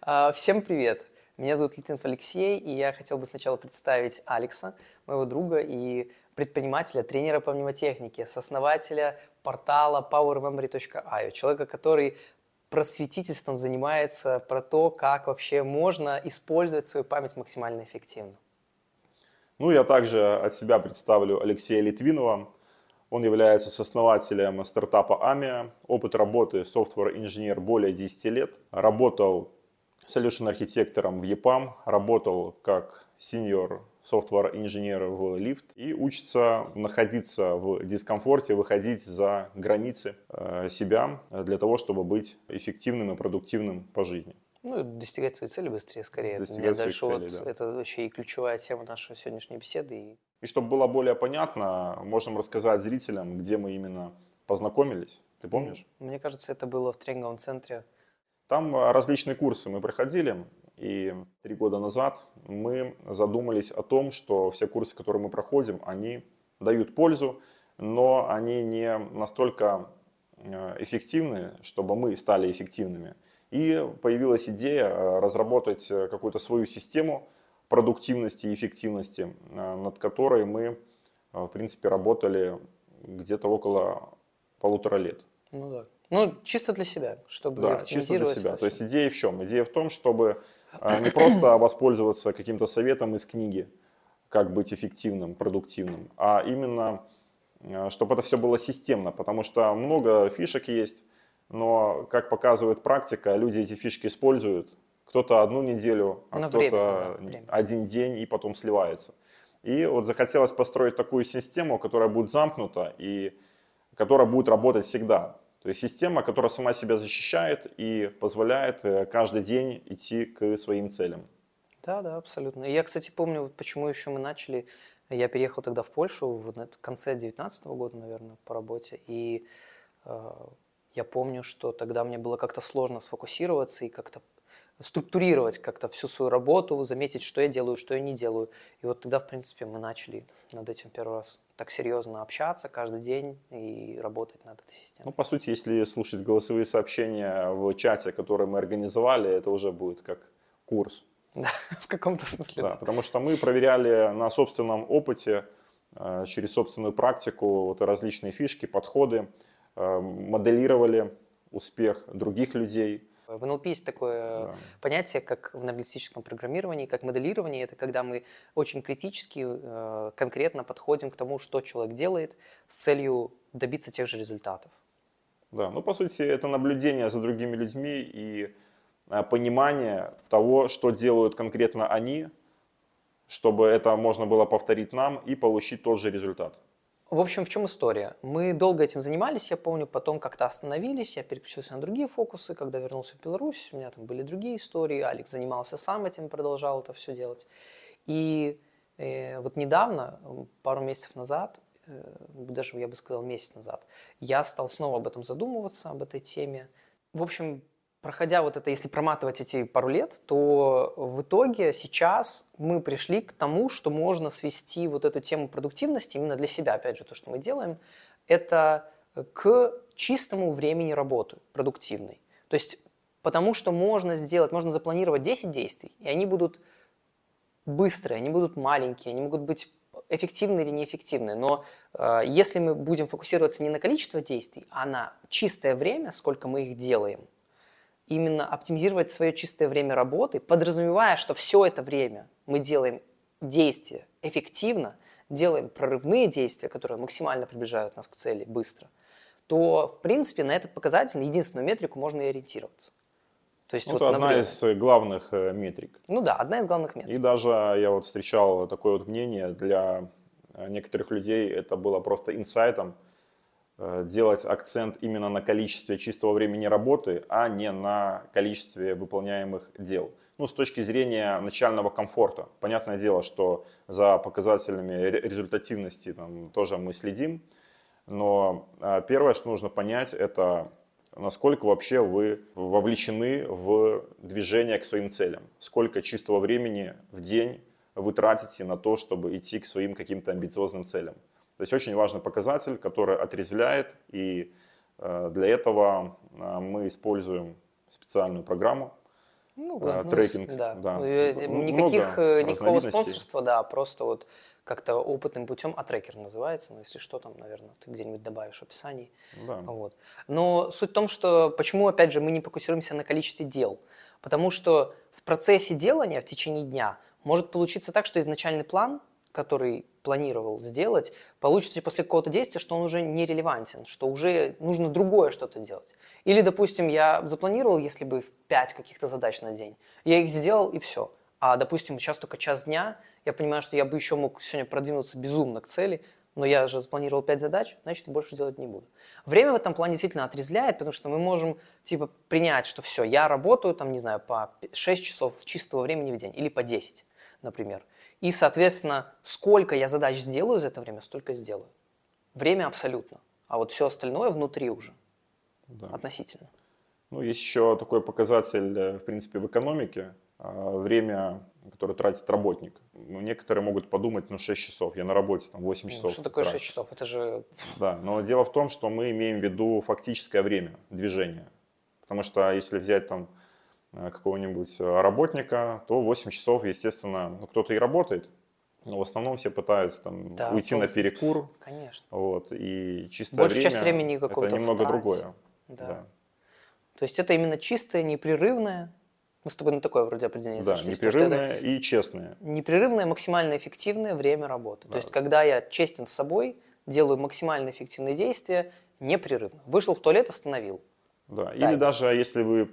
А, Всем привет! Меня зовут Литвинов Алексей, и я хотел бы сначала представить Алекса, моего друга и предпринимателя, тренера по мнемотехнике, сооснователя портала powermemory.io, человека, который просветительством занимается про то, как вообще можно использовать свою память максимально эффективно. Ну, я также от себя представлю Алексея Литвинова. Он является сооснователем стартапа AMIA. Опыт работы софтвер-инженер более 10 лет. Работал solution архитектором в EPAM, работал как senior software инженер в Lyft и учится находиться в дискомфорте, выходить за границы э, себя для того, чтобы быть эффективным и продуктивным по жизни. Ну, достигать своей цели быстрее, скорее. Достигать Мне дальше цели, вот да. это вообще и ключевая тема нашей сегодняшней беседы. И И чтобы было более понятно, можем рассказать зрителям, где мы именно познакомились. Ты помнишь? Мне кажется, это было в тренинговом центре. Там а, различные курсы мы проходили, и три года назад мы задумались о том, что все курсы, которые мы проходим, они дают пользу, но они не настолько э, эффективны, чтобы мы стали эффективными. И появилась идея э, разработать э, какую-то свою систему продуктивности и эффективности, э, над которой мы, э, в принципе, работали где-то около полутора лет. Ну да. Ну, чисто для себя, чтобы Да, чисто для себя. То есть идея в чем? Идея в том, чтобы а, не просто воспользоваться каким-то советом из книги, как быть эффективным, продуктивным, а именно, а, чтобы это все было системно, потому что много фишек есть, но, как показывает практика, люди эти фишки используют, кто-то одну неделю, а время, кто-то да, один день и потом сливается. И вот захотелось построить такую систему, которая будет замкнута и которая будет работать всегда. То есть система, которая сама себя защищает и позволяет э, каждый день идти к своим целям. Да, да, абсолютно. И я, кстати, помню, вот почему еще мы начали. Я переехал тогда в Польшу в конце 2019 года, наверное, по работе. И э, я помню, что тогда мне было как-то сложно сфокусироваться и как-то структурировать как-то всю свою работу, заметить, что я делаю, что я не делаю. И вот тогда, в принципе, мы начали над этим первый раз так серьезно общаться каждый день и работать над этой Ну, системой. по сути, если слушать голосовые сообщения в чате, который мы организовали, это уже будет как курс. Да, в каком-то смысле. Да, да. потому что мы проверяли на собственном опыте, э, через собственную практику вот различные фишки, подходы, э, моделировали успех других людей. В НЛП есть такое Да. понятие, как в аналитическом программировании, как моделирование. Это когда мы очень критически, э, конкретно подходим к тому, что человек делает с целью добиться тех же результатов. Да, ну по сути это наблюдение за другими людьми и э, понимание того, что делают конкретно они, чтобы это можно было повторить нам и получить тот же результат. В общем, в чем история? Мы долго этим занимались, я помню, потом как-то остановились, я переключился на другие фокусы, когда вернулся в Беларусь, у меня там были другие истории, Алекс занимался сам этим, продолжал это все делать. И э, вот недавно, пару месяцев назад, э, даже я бы сказал месяц назад, я стал снова об этом задумываться, об этой теме. В общем, проходя вот это, если проматывать эти пару лет, то в итоге сейчас мы пришли к тому, что можно свести вот эту тему продуктивности именно для себя, опять же, то, что мы делаем, это к чистому времени работы продуктивной. То есть потому что можно сделать, можно запланировать 10 действий, и они будут быстрые, они будут маленькие, они могут быть эффективны или неэффективны. Но э, если мы будем фокусироваться не на количество действий, а на чистое время, сколько мы их делаем, именно оптимизировать свое чистое время работы, подразумевая, что все это время мы делаем действия эффективно, делаем прорывные действия, которые максимально приближают нас к цели быстро, то, в принципе, на этот показатель, на единственную метрику можно и ориентироваться. То есть Ну, вот это на одна время. из э, главных э, метрик. Ну да, одна из главных метрик. И даже я вот встречал такое вот мнение для э, некоторых людей, это было просто инсайтом, делать акцент именно на количестве чистого времени работы, а не на количестве выполняемых дел. Ну, с точки зрения начального комфорта. Понятное дело, что за показателями ре- результативности там, тоже мы следим, но э, первое, что нужно понять, это насколько вообще вы вовлечены в движение к своим целям. Сколько чистого времени в день вы тратите на то, чтобы идти к своим каким-то амбициозным целям. То есть очень важный показатель, который отрезвляет, и э, для этого э, мы используем специальную программу, Ну, э, ну, трекинг. Да. да. Ну, Никаких, много никакого спонсорства, да, просто вот как-то опытным путем, а трекер называется, ну, если что, там, наверное, ты где-нибудь добавишь в описании. Да. Вот. Но суть в том, что почему, опять же, мы не фокусируемся на количестве дел. Потому что в процессе делания в течение дня может получиться так, что изначальный план, который планировал сделать, получится после какого-то действия, что он уже нерелевантен, что уже нужно другое что-то делать. Или, допустим, я запланировал, если бы 5 каких-то задач на день, я их сделал и все. А, допустим, сейчас только час дня, я понимаю, что я бы еще мог сегодня продвинуться безумно к цели, но я же запланировал 5 задач, значит, больше делать не буду. Время в этом плане действительно отрезляет, потому что мы можем, типа, принять, что все, я работаю, там, не знаю, по 6 часов чистого времени в день, или по 10, например. И, соответственно, сколько я задач сделаю за это время, столько сделаю. Время абсолютно. А вот все остальное внутри уже, да. относительно. Ну, есть еще такой показатель, э, в принципе, в экономике. а, Время, которое тратит работник. Ну, некоторые могут подумать, ну, 6 часов, я на работе, там, 8 Ну, часов. что такое 6 трачу. часов? Это же Да, но дело в том, что мы имеем в виду фактическое время движения. Потому что если взять там какого-нибудь э, работника, то 8 часов, естественно, ну, кто-то и работает, но в основном все пытаются там Да, уйти на перекур, Конечно. вот, и чистое Большую время часть времени это какого-то в немного трансе. другое. Да. То есть это именно чистое, непрерывное. Мы с тобой на такое вроде определение Да, сошлись, непрерывное и честное. непрерывное, максимально эффективное время работы. Да. То есть когда я честен с собой, делаю максимально эффективные действия, непрерывно. Вышел в туалет, остановил. Да. Или Таймер. даже если вы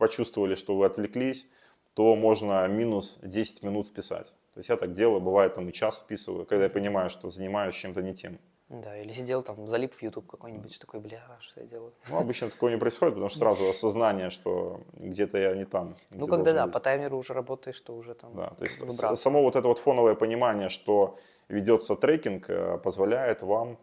почувствовали, что вы отвлеклись, то можно минус 10 минут списать. То есть я так делаю, бывает там и час списываю, когда я понимаю, что занимаюсь чем-то не тем. Да, или сидел там, залип в YouTube какой-нибудь, такой, бля, что я делаю? Ну, обычно такое не происходит, потому что сразу осознание, что где-то я не там. Ну, когда да, быть. по таймеру уже работаешь, то уже там Да, то есть выбрасываешь. само вот это вот фоновое понимание, что ведется трекинг, э, позволяет вам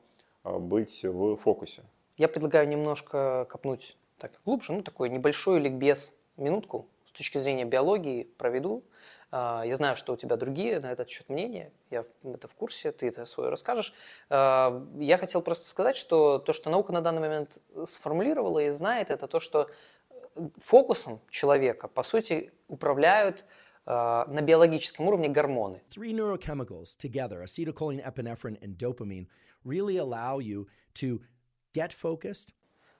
э, быть в фокусе. Я предлагаю немножко копнуть так глубже, ну, такой небольшой ликбез, минутку, с точки зрения биологии проведу. А, Я знаю, что у тебя другие на этот счет мнения, я это в курсе, ты это свое расскажешь. А, Я хотел просто сказать, что то, что наука на данный момент сформулировала и знает, это то, что э, фокусом человека, по сути, управляют а, на биологическом уровне гормоны. Three neurochemicals together, acetylcholine, epinephrine, and dopamine, really allow you to get focused,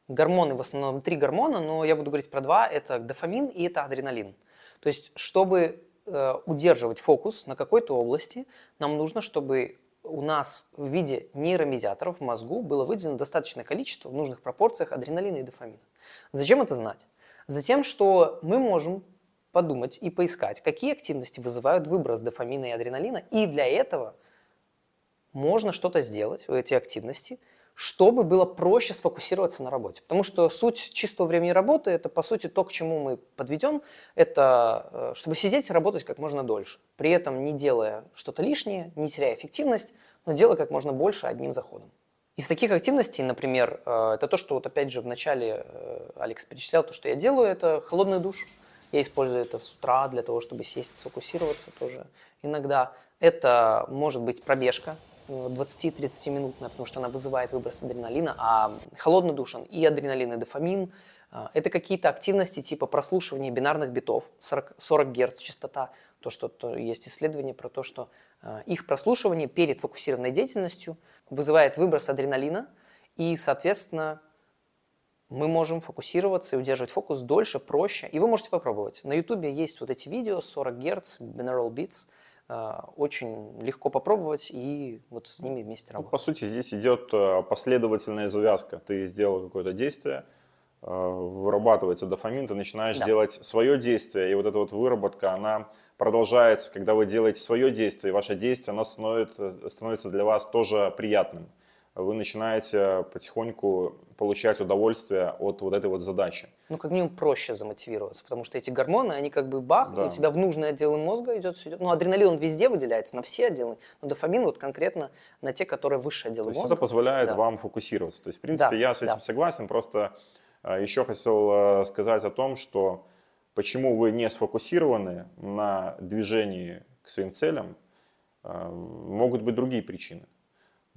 Гормоны, в основном три гормона, но я буду говорить про два. Это дофамин и это адреналин. То есть, чтобы э, удерживать фокус на какой-то области, нам нужно, чтобы у нас в виде нейромедиаторов в мозгу было выделено достаточное количество в нужных пропорциях адреналина и дофамина. Зачем это знать? Затем, что мы можем подумать и поискать, какие активности вызывают выброс дофамина и адреналина, и для этого можно что-то сделать в эти активности, чтобы было проще сфокусироваться на работе. Потому что суть чистого времени работы – это, по сути, то, к чему мы подведем, это э, чтобы сидеть и работать как можно дольше, при этом не делая что-то лишнее, не теряя эффективность, но делая как можно больше одним заходом. Из таких активностей, например, э, это то, что вот опять же в начале э, Алекс перечислял, то, что я делаю, это холодный душ. Я использую это с утра для того, чтобы сесть, сфокусироваться тоже иногда. Это может быть пробежка 20-30 минутная, потому что она вызывает выброс адреналина, а холодный душ и адреналин, и дофамин. А, Это какие-то активности типа прослушивания бинарных битов, 40, 40 Гц частота. То, что то есть исследование про то, что а, их прослушивание перед фокусированной деятельностью вызывает выброс адреналина, и, соответственно, мы можем фокусироваться и удерживать фокус дольше, проще. И вы можете попробовать. На YouTube есть вот эти видео 40 Гц, binaural beats. Э, Очень легко попробовать и вот с ними вместе Ну, работать. по сути, здесь идет э, последовательная завязка. Ты сделал какое-то действие, э, вырабатывается дофамин, ты начинаешь Да. делать свое действие, и вот эта вот выработка, она продолжается, когда вы делаете свое действие, и ваше действие, оно становится, становится для вас тоже приятным. Вы начинаете потихоньку получать удовольствие от вот этой вот задачи. Ну, как минимум, проще замотивироваться, потому что эти гормоны, они как бы бах, Да. у тебя в нужные отделы мозга идет, все идет. Ну, адреналин, он везде выделяется, на все отделы, но дофамин вот конкретно на те, которые высшие То отделы есть мозга. это позволяет Да. вам фокусироваться. То есть, в принципе, Да, я с этим да. согласен. Просто э, еще хотел э, сказать о том, что почему вы не сфокусированы на движении к своим целям, э, могут быть другие причины.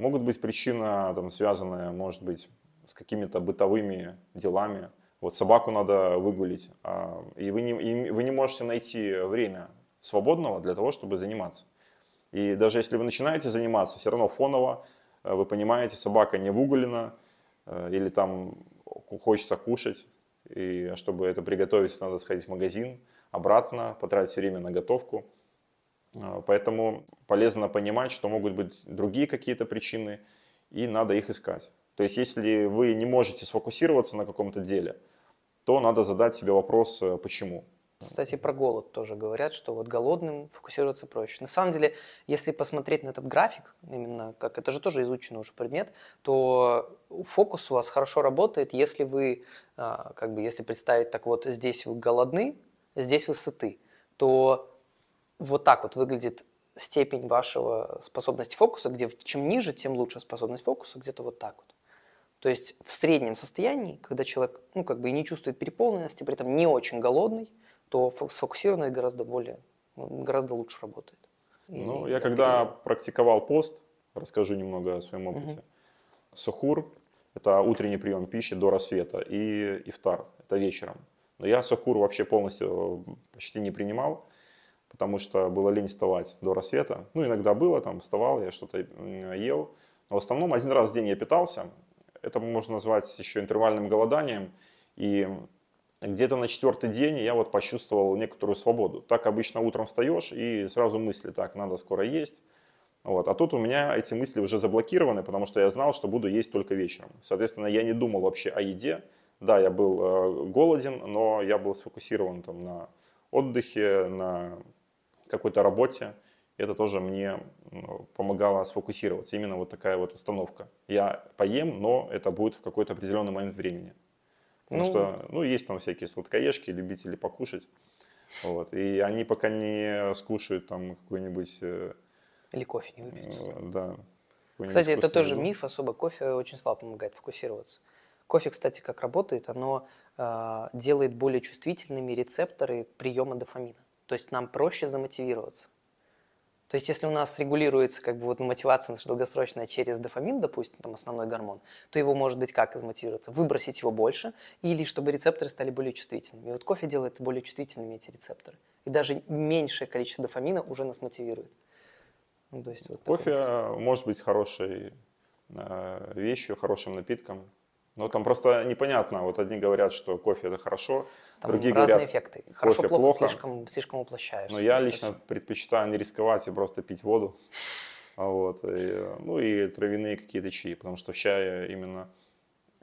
Могут быть причина, там, связанная, может быть, с какими-то бытовыми делами. Вот собаку надо выгулить, а, и вы не, и вы не можете найти время свободного для того, чтобы заниматься. И даже если вы начинаете заниматься, все равно фоново э, вы понимаете, собака не выгулена, э, или там хочется кушать, и чтобы это приготовить, надо сходить в магазин, обратно, потратить время на готовку. Э, поэтому полезно понимать, что могут быть другие какие-то причины, и надо их искать. То есть, если вы не можете сфокусироваться на каком-то деле, то надо задать себе вопрос, э, почему. Кстати, про голод тоже говорят, что вот голодным фокусироваться проще. На самом деле, если посмотреть на этот график, именно как это же тоже изученный уже предмет, то фокус у вас хорошо работает, если вы, а, как бы, если представить так вот, здесь вы голодны, здесь вы сыты, то вот так вот выглядит степень вашего способности фокуса, где чем ниже, тем лучше способность фокуса, где-то вот так вот. То есть в среднем состоянии, когда человек ну, как бы и не чувствует переполненности, при этом не очень голодный, то сфокусированный гораздо более, гораздо лучше работает. Ну, я когда период. практиковал пост, расскажу немного о своем опыте. Угу. Сухур – это утренний прием пищи до рассвета, и ифтар – это вечером. Но я сухур вообще полностью почти не принимал, потому что было лень вставать до рассвета. Ну, иногда было, там, вставал, я что-то ел. Но в основном один раз в день я питался, это можно назвать еще интервальным голоданием. И где-то на четвертый день я вот почувствовал некоторую свободу. Так обычно утром встаешь и сразу мысли, так, надо скоро есть. Вот. А тут у меня эти мысли уже заблокированы, потому что я знал, что буду есть только вечером. Соответственно, я не думал вообще о еде. Да, я был э, голоден, но я был сфокусирован там, на отдыхе, на какой-то работе это тоже мне ну, помогало сфокусироваться. Именно вот такая вот установка. Я поем, но это будет в какой-то определенный момент времени. Потому ну, что, ну, есть там всякие сладкоежки, любители покушать. Вот. И они пока не скушают там какой-нибудь... Э, Или кофе не выпьют. Э, да. Кстати, это тоже еду. миф, особо кофе очень слабо помогает фокусироваться. Кофе, кстати, как работает, оно э, делает более чувствительными рецепторы приема дофамина. То есть нам проще замотивироваться. То есть, если у нас регулируется как бы вот мотивация наша долгосрочная через дофамин, допустим, там основной гормон, то его может быть как измотивироваться? Выбросить его больше или чтобы рецепторы стали более чувствительными. И вот кофе делает более чувствительными эти рецепторы. И даже меньшее количество дофамина уже нас мотивирует. Ну, то есть, вот кофе может быть хорошей э, вещью, хорошим напитком. Но там просто непонятно. Вот одни говорят, что кофе это хорошо, там другие разные говорят, эффекты. Хорошо, плохо, плохо. Слишком, слишком уплощаешь. Но я лично это... предпочитаю не рисковать и просто пить воду. А вот. И, ну и травяные какие-то чаи, потому что в чае именно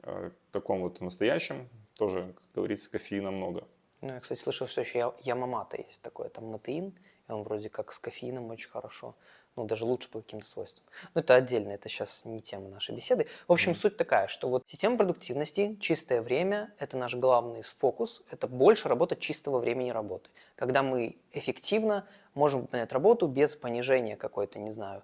э, таком вот настоящем тоже, как говорится, кофеина много. Ну, я, кстати, слышал, что еще ямамата есть такое, там матеин, и он вроде как с кофеином очень хорошо ну, даже лучше по каким-то свойствам. Но это отдельно, это сейчас не тема нашей беседы. В общем, mm-hmm. суть такая, что вот система продуктивности, чистое время – это наш главный фокус, это больше работа чистого времени работы. Когда мы эффективно можем выполнять работу без понижения какой-то, не знаю,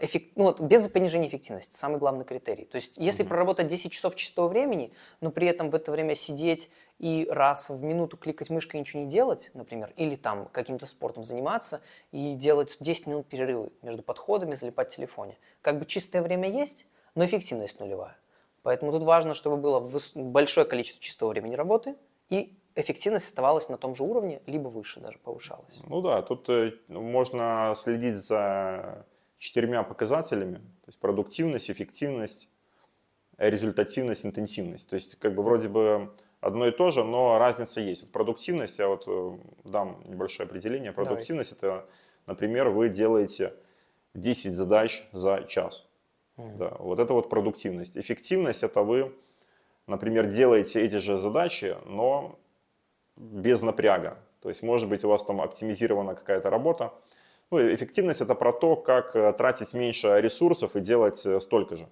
эффект, ну, вот, без понижения эффективности, самый главный критерий. То есть, если mm-hmm. проработать 10 часов чистого времени, но при этом в это время сидеть и раз в минуту кликать мышкой и ничего не делать, например, или там каким-то спортом заниматься и делать 10 минут перерывы между подходами, залипать в телефоне. Как бы чистое время есть, но эффективность нулевая. Поэтому тут важно, чтобы было большое количество чистого времени работы и эффективность оставалась на том же уровне, либо выше даже повышалась. Ну да, тут э, можно следить за четырьмя показателями, то есть продуктивность, эффективность, результативность, интенсивность. То есть как бы вроде бы одно и то же, но разница есть. Вот продуктивность, я вот э, дам небольшое определение. Продуктивность Давай. это, например, вы делаете 10 задач за час. Mm. Да, вот это вот продуктивность. Эффективность это вы, например, делаете эти же задачи, но без напряга. То есть, может быть, у вас там оптимизирована какая-то работа. Ну, эффективность это про то, как э, тратить меньше ресурсов и делать э, столько же.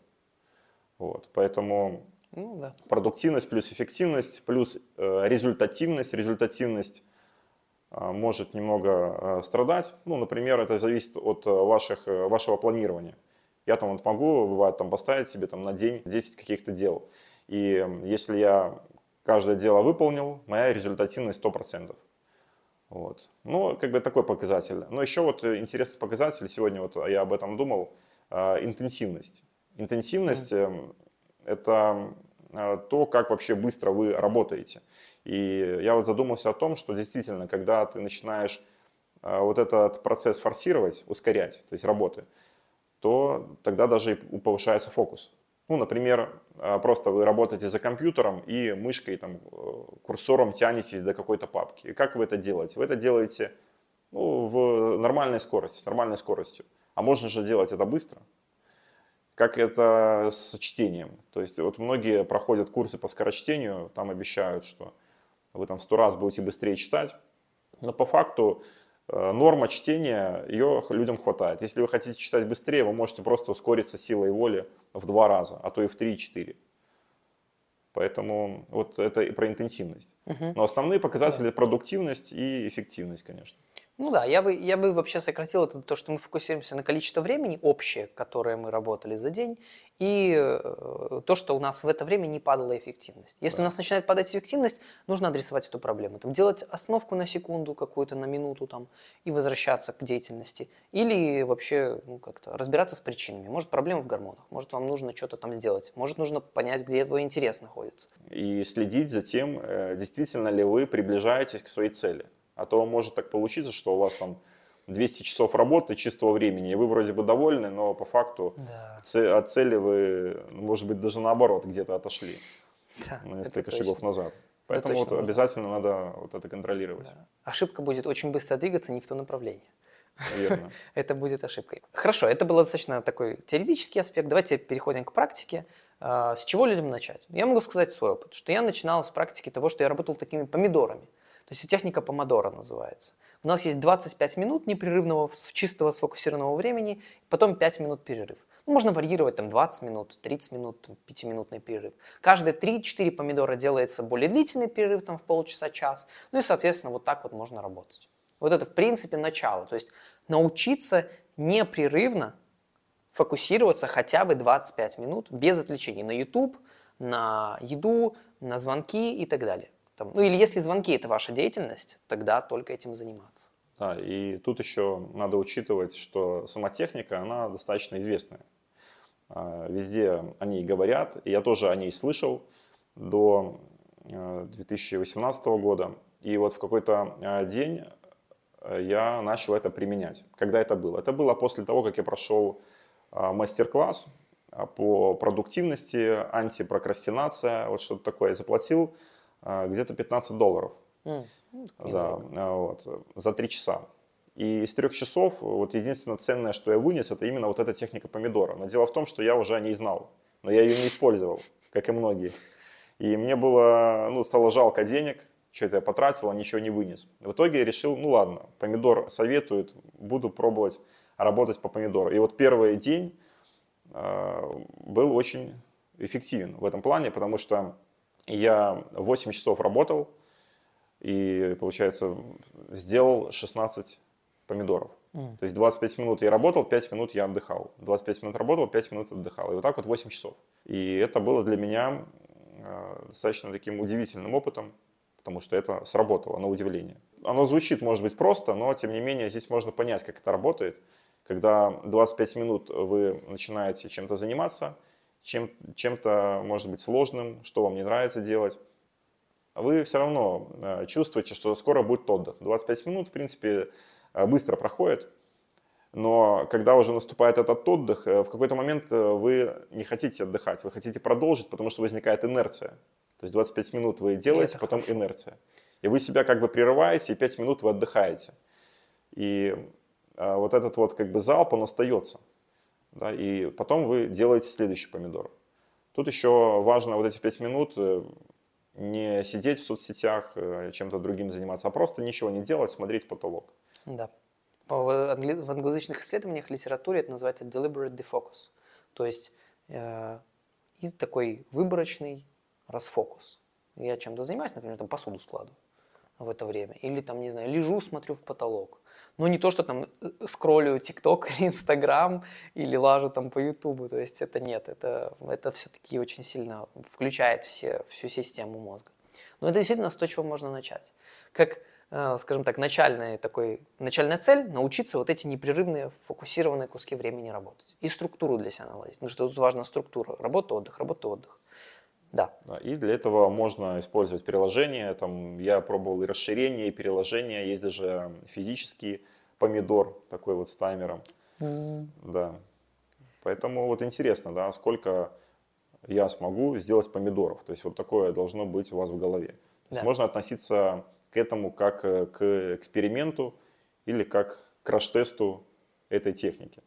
Вот, поэтому ну, да. Продуктивность плюс эффективность плюс э, результативность. Результативность может немного страдать. Ну, например, это зависит от ваших, вашего планирования. Я там вот могу, бывает, там поставить себе там, на день 10 каких-то дел. И если я каждое дело выполнил, моя результативность 100%. Вот. Ну, как бы такой показатель. Но еще вот интересный показатель, сегодня вот я об этом думал, э, интенсивность. Интенсивность mm. это э, то, как вообще быстро вы работаете. И я вот задумался о том, что действительно, когда ты начинаешь э, вот этот процесс форсировать, ускорять, то есть работы, то тогда даже и повышается фокус. Ну, например, э, просто вы работаете за компьютером и мышкой, там, курсором тянетесь до какой-то папки. И как вы это делаете? Вы это делаете ну, в нормальной скорости, с нормальной скоростью. А можно же делать это быстро. Как это с чтением. То есть вот многие проходят курсы по скорочтению, там обещают, что вы там сто раз будете быстрее читать. Но по факту э, норма чтения, ее людям хватает. Если вы хотите читать быстрее, вы можете просто ускориться силой воли в два раза, а то и в три-четыре. Поэтому вот это и про интенсивность. Угу. Но основные показатели да. продуктивность и эффективность, конечно. Ну да, я бы, я бы вообще сократил это то, что мы фокусируемся на количество времени общее, которое мы работали за день, и э, то, что у нас в это время не падала эффективность. Если да. у нас начинает падать эффективность, нужно адресовать эту проблему. Там, делать остановку на секунду какую-то, на минуту там, и возвращаться к деятельности. Или вообще ну, как-то разбираться с причинами. Может, проблема в гормонах, может, вам нужно что-то там сделать, может, нужно понять, где твой интерес находится. И следить за тем, э, действительно ли вы приближаетесь к своей цели. А то может так получиться, что у вас там 200 часов работы чистого времени, и вы вроде бы довольны, но по факту да. от цели вы, может быть, даже наоборот где-то отошли да, на несколько шагов назад. Поэтому вот обязательно надо вот это контролировать. Да. Ошибка будет очень быстро двигаться не в то направление. Верно. это будет ошибкой. Хорошо, это был достаточно такой теоретический аспект. Давайте переходим к практике. А, с чего людям начать? Я могу сказать свой опыт, что я начинал с практики того, что я работал такими помидорами. То есть техника помодора называется. У нас есть 25 минут непрерывного чистого сфокусированного времени, потом 5 минут перерыв. Ну, можно варьировать там 20 минут, 30 минут, там, 5-минутный перерыв. Каждые 3-4 помидора делается более длительный перерыв, там в полчаса-час. Ну и, соответственно, вот так вот можно работать. Вот это, в принципе, начало. То есть научиться непрерывно фокусироваться хотя бы 25 минут без отвлечений на YouTube, на еду, на звонки и так далее. Там, ну или если звонки это ваша деятельность, тогда только этим заниматься. Да, и тут еще надо учитывать, что сама техника, она достаточно известная. А, везде о ней говорят, и я тоже о ней слышал до 2018 э, года. И вот в какой-то э, день э, я начал это применять. Когда это было? Это было после того, как я прошел мастер-класс по продуктивности, антипрокрастинация, вот что-то такое. Я заплатил а, где-то 15 долларов. Mm. Да, а, вот, за три часа. И из трех часов вот единственное ценное, что я вынес, это именно вот эта техника помидора. Но дело в том, что я уже о ней знал, но я ее не использовал, как и многие. И мне было, ну, стало жалко денег, что это я потратил, а ничего не вынес. В итоге я решил, ну ладно, помидор советует, буду пробовать работать по помидору. И вот первый день э, был очень эффективен в этом плане, потому что я 8 часов работал и, получается, сделал 16 помидоров. Mm. То есть 25 минут я работал, 5 минут я отдыхал. 25 минут работал, 5 минут отдыхал. И вот так вот 8 часов. И это было для меня э, достаточно таким удивительным опытом, потому что это сработало на удивление. Оно звучит, может быть, просто, но тем не менее здесь можно понять, как это работает. Когда 25 минут вы начинаете чем-то заниматься – чем, чем-то, может быть, сложным, что вам не нравится делать, вы все равно э, чувствуете, что скоро будет отдых. 25 минут, в принципе, э, быстро проходит, но когда уже наступает этот отдых, э, в какой-то момент вы не хотите отдыхать, вы хотите продолжить, потому что возникает инерция. То есть 25 минут вы делаете, потом хорошо. инерция. И вы себя как бы прерываете, и 5 минут вы отдыхаете. И вот этот вот как бы залп, он остается да, и потом вы делаете следующий помидор. Тут еще важно вот эти 5 минут э, не сидеть в соцсетях, э, чем-то другим заниматься, а просто ничего не делать, смотреть потолок. Да. В англоязычных исследованиях литературе это называется deliberate defocus. То есть э, такой выборочный расфокус. Я чем-то занимаюсь, например, там посуду складываю в это время. Или там, не знаю, лежу, смотрю в потолок. Но не то, что там э, скроллю ТикТок или Инстаграм, или лажу там по Ютубу. То есть это нет, это, это все-таки очень сильно включает все, всю систему мозга. Но это действительно с того, чего можно начать. Как, э, скажем так, начальная, такой, начальная цель – научиться вот эти непрерывные фокусированные куски времени работать. И структуру для себя наладить. Потому что тут важна структура. Работа, отдых, работа, отдых. Да. И для этого можно использовать приложения. Там, я пробовал и расширение, и переложение. Есть даже физический помидор, такой вот с таймером. Да. Поэтому вот интересно, да, сколько я смогу сделать помидоров. То есть вот такое должно быть у вас в голове. То есть Да. можно относиться к этому как э, к эксперименту или как к краш-тесту этой техники.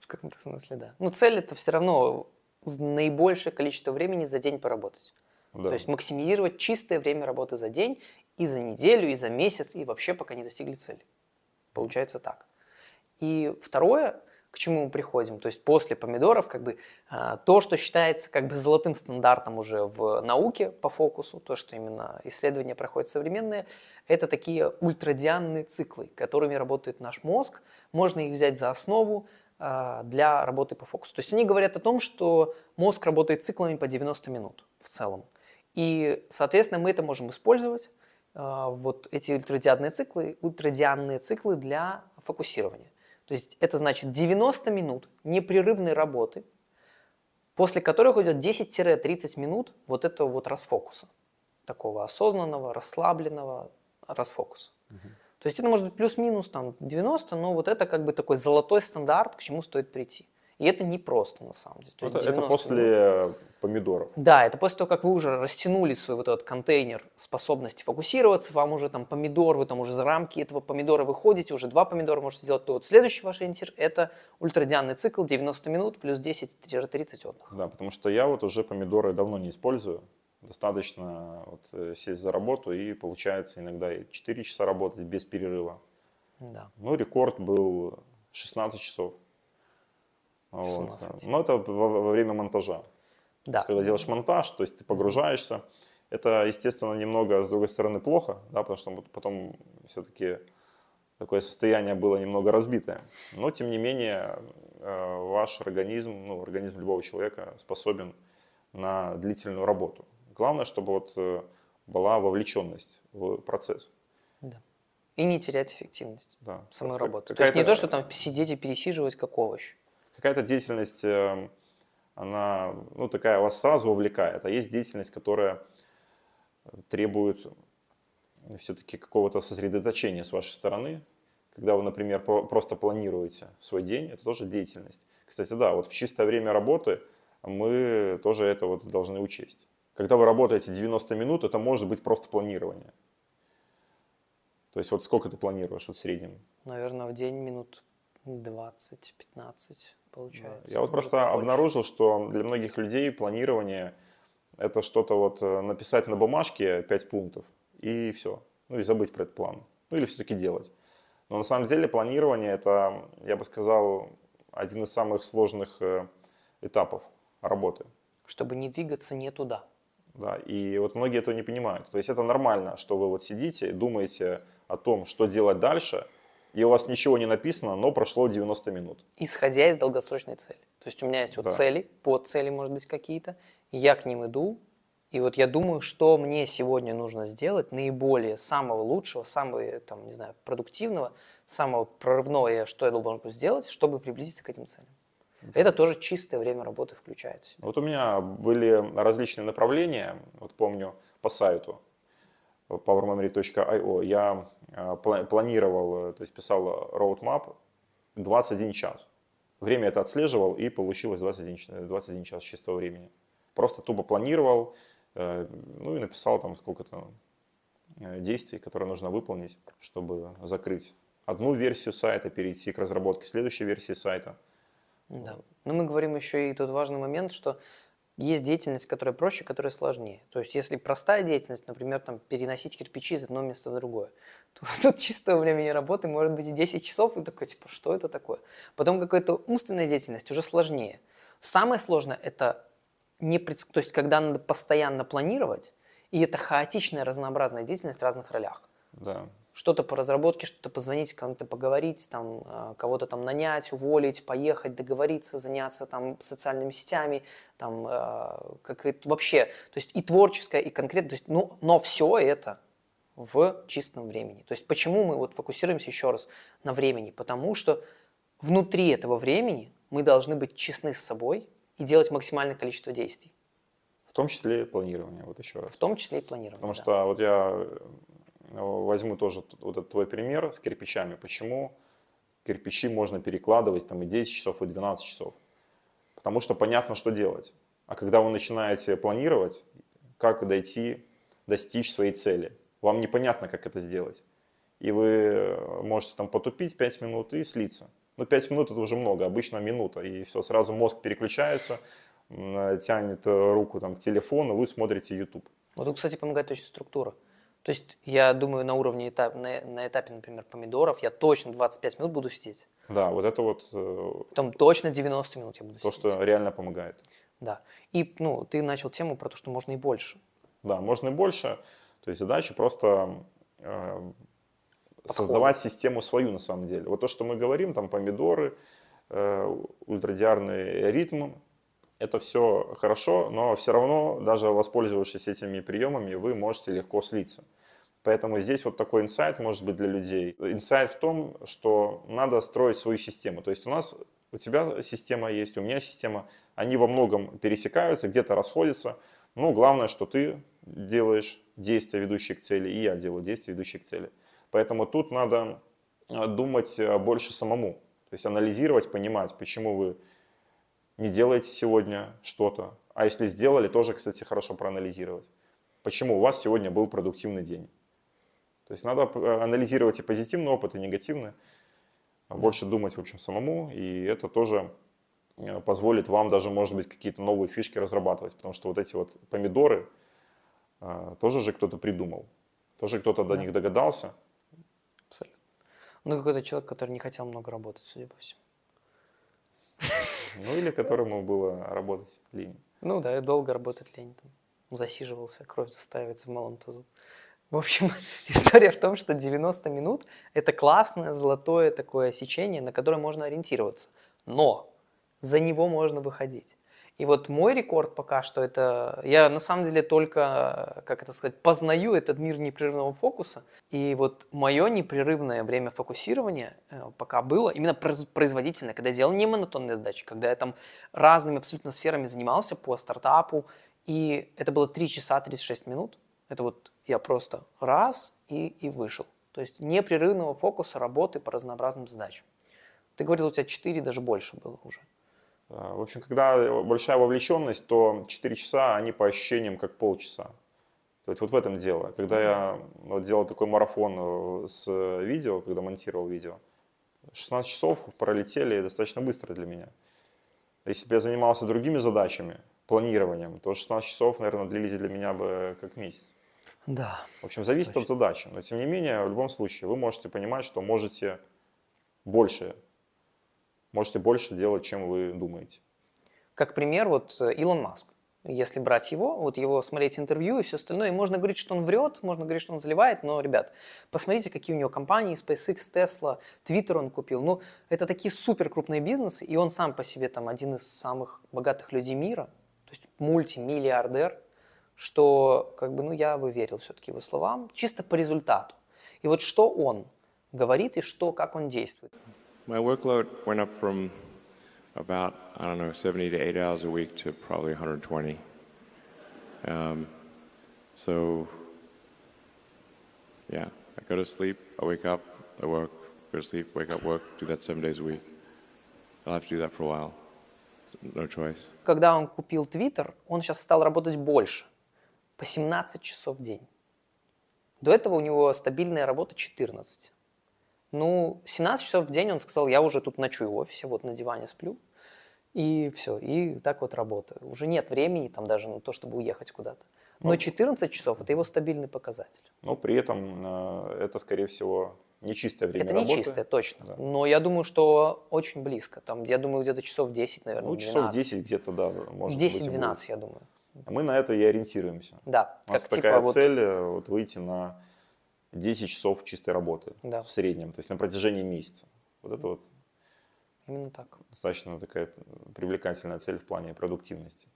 В каком-то смысле, да. Ну, цель это все равно в наибольшее количество времени за день поработать. Да. То есть максимизировать чистое время работы за день и за неделю, и за месяц, и вообще пока не достигли цели. Получается так. И второе, к чему мы приходим, то есть после помидоров, как бы а, то, что считается как бы золотым стандартом уже в науке по фокусу, то, что именно исследования проходят современные, это такие ультрадианные циклы, которыми работает наш мозг. Можно их взять за основу для работы по фокусу. То есть они говорят о том, что мозг работает циклами по 90 минут в целом. И, соответственно, мы это можем использовать, а, вот эти ультрадианные циклы, ультрадианные циклы для фокусирования. То есть это значит 90 минут непрерывной работы, после которых уйдет 10-30 минут вот этого вот расфокуса, такого осознанного, расслабленного расфокуса. То есть это может быть плюс-минус там 90, но вот это как бы такой золотой стандарт, к чему стоит прийти. И это непросто на самом деле. То это, это 90 минут. после помидоров. Да, это после того, как вы уже растянули свой вот этот контейнер способности фокусироваться, вам уже там помидор, вы там уже за рамки этого помидора выходите, уже два помидора можете сделать, то вот следующий ваш ориентир – это ультрадианный цикл 90 минут плюс 10-30 отдыха. Да, потому что я вот уже помидоры давно не использую. Достаточно вот э, сесть за работу и получается иногда и 4 часа работать без перерыва. Да. Ну, рекорд был 16 часов. Вот, 16. да. Но это во, во время монтажа. То Да. есть, когда делаешь монтаж, то есть ты погружаешься. Это, естественно, немного, с другой стороны, плохо, да, потому что вот потом все-таки такое состояние было немного разбитое. Но, тем не менее, э, ваш организм, ну, организм любого человека способен на длительную работу. Главное, чтобы вот э, была вовлеченность в процесс. да. И не терять эффективность Да. самой работы. То есть не то, что там сидеть и пересиживать как овощ. какая-то деятельность, э, она, ну, такая вас сразу вовлекает, а есть деятельность, которая требует все-таки какого-то сосредоточения с вашей стороны. Когда вы, например, про- просто планируете свой день, это тоже деятельность. Кстати, да, вот в чистое время работы мы тоже это вот должны учесть. Когда вы работаете 90 минут, это может быть просто планирование. То есть вот сколько ты планируешь вот в среднем? Наверное, в день минут 20-15 получается. Я вот просто больше. обнаружил, что для многих людей планирование это что-то вот э, написать на бумажке 5 пунктов и все. Ну и забыть про этот план. Ну или все-таки делать. Но на самом деле планирование это, я бы сказал, один из самых сложных э, этапов работы. Чтобы не двигаться не туда. Да, и вот многие этого не понимают. То есть это нормально, что вы вот сидите и думаете о том, что делать дальше, и у вас ничего не написано, но прошло 90 минут. исходя из долгосрочной цели. То есть у меня есть вот Да. цели, подцели, может быть, какие-то, я к ним иду, и вот я думаю, что мне сегодня нужно сделать наиболее самого лучшего, самого, там, не знаю, продуктивного, самого прорывного, что я должен сделать, чтобы приблизиться к этим целям. Это тоже чистое время работы включается. Вот у меня были различные направления, вот помню по сайту powermemory.io, я э, пла- планировал, э, то есть писал roadmap 21 час. Время это отслеживал и получилось 21, ч- э, 21 час чистого времени. Просто тупо планировал, ну и написал там сколько-то действий, которые нужно выполнить, чтобы закрыть одну версию сайта, перейти к разработке следующей версии сайта. Да. Но мы говорим еще и тут важный момент, что есть деятельность, которая проще, которая сложнее. То есть, если простая деятельность, например, там, переносить кирпичи из одного места в другое, то тут чистого времени работы может быть и 10 часов, и такой, типа, что это такое? Потом какая-то умственная деятельность уже сложнее. Самое сложное – это не предс- то есть, когда надо постоянно планировать, и это хаотичная разнообразная деятельность в разных ролях Да, что-то по разработке, что-то позвонить, кому-то поговорить, там, э, кого-то там нанять, уволить, поехать, договориться, заняться там социальными сетями, там, э, как это вообще, то есть и творческое, и конкретное, то есть, ну, но все это в чистом времени. То есть почему мы вот фокусируемся еще раз на времени? Потому что внутри этого времени мы должны быть честны с собой и делать максимальное количество действий. В том числе и планирование, вот еще раз. В том числе и планирование. Потому да. что вот я возьму тоже вот этот твой пример с кирпичами. Почему кирпичи можно перекладывать там и 10 часов, и 12 часов? Потому что понятно, что делать. А когда вы начинаете планировать, как дойти, достичь своей цели, вам непонятно, как это сделать. И вы э, можете там потупить 5 минут и слиться. Ну, 5 минут это уже много, обычно минута. И все, сразу мозг переключается, тянет э, руку там, к телефону, вы смотрите YouTube. Вот тут, кстати, помогает очень структура. То есть, я думаю, на уровне этап, на, на этапе, например, помидоров, я точно 25 минут буду сидеть. Да, вот это вот э, Потом точно 90 минут я буду то, сидеть. что реально помогает. Да. И, ну, ты начал тему про то, что можно и больше. Да, можно и больше. То есть задача просто э, создавать систему свою на самом деле. Вот то, что мы говорим, там помидоры, э, ультрадиарный ритм, это все хорошо, но все равно, даже воспользовавшись этими приемами, вы можете легко слиться. Поэтому здесь вот такой инсайт может быть для людей. Инсайт в том, что надо строить свою систему. То есть у нас, у тебя система есть, у меня система, они во многом пересекаются, где-то расходятся. Но главное, что ты делаешь действия, ведущие к цели, и я делаю действия, ведущие к цели. Поэтому тут надо э, думать э, больше самому. То есть анализировать, понимать, почему вы не делаете сегодня что-то. А если сделали, тоже, кстати, хорошо проанализировать. Почему у вас сегодня был продуктивный день. То есть надо э, анализировать и позитивный опыт, и негативный. а Больше думать, в общем, самому. И это тоже э, позволит вам даже, может быть, какие-то новые фишки разрабатывать. Потому что вот эти вот помидоры э, тоже же кто-то придумал. Тоже кто-то до Да. них догадался. Абсолютно. Ну, какой-то человек, который не хотел много работать, судя по всему. Ну или которому было работать лень. Ну да, и долго работать лень. Там, засиживался, кровь застаивается в малом тазу. В общем, история в том, что 90 минут – это классное, золотое такое сечение, на которое можно ориентироваться. Но за него можно выходить. И вот мой рекорд пока что это... Я на самом деле только, как это сказать, познаю этот мир непрерывного фокуса. И вот мое непрерывное время фокусирования э, пока было именно произ- производительное, когда я делал не монотонные задачи, когда я там разными абсолютно сферами занимался по стартапу. И это было 3 часа 36 минут. Это вот я просто раз и, и вышел. То есть непрерывного фокуса работы по разнообразным задачам. Ты говорил, у тебя 4, даже больше было уже. В общем, когда большая вовлеченность, то 4 часа, они по ощущениям как полчаса. То есть вот в этом дело. Когда я вот делал такой марафон э, с видео, когда монтировал видео, 16 часов пролетели достаточно быстро для меня. Если бы я занимался другими задачами, планированием, то 16 часов, наверное, длились для меня бы как месяц. Да. В общем, зависит от задачи. Но тем не менее, в любом случае, вы можете понимать, что можете больше, можете больше делать, чем вы думаете. Как пример, вот э, Илон Маск. Если брать его, вот его смотреть интервью и все остальное, и можно говорить, что он врет, можно говорить, что он заливает, но, ребят, посмотрите, какие у него компании, SpaceX, Tesla, Twitter он купил. Ну, это такие супер крупные бизнесы, и он сам по себе там один из самых богатых людей мира, то есть мультимиллиардер, что, как бы, ну, я бы верил все-таки его словам, чисто по результату. И вот что он говорит и что, как он действует. My workload went up from about, I don't know, 70 to 80 hours a week to probably 120. Um, so, yeah, I go to sleep, I wake up, I work, go to sleep, wake up, work, do that seven days a week. I'll have to do that for a while. No choice. Когда он купил Twitter, он сейчас стал работать больше, по 17 часов в день. До этого у него стабильная работа 14. Ну, 17 часов в день он сказал, я уже тут ночую в офисе, вот на диване сплю. И все, и так вот работаю. Уже нет времени там даже на то, чтобы уехать куда-то. Но 14 часов – это его стабильный показатель. Но при этом э, это, скорее всего, не чистое время это не работы. чистое, точно. Да. Но я думаю, что очень близко. Там, я думаю, где-то часов 10, наверное, Ну, часов 12. 10 где-то, да, может быть, и 10-12, будет. я думаю. А Мы на это и ориентируемся. Да, У нас как такая типа вот цель э, вот, выйти на 10 часов чистой работы Да. в среднем, то есть на протяжении месяца. Вот это вот именно так. достаточно такая привлекательная цель в плане продуктивности.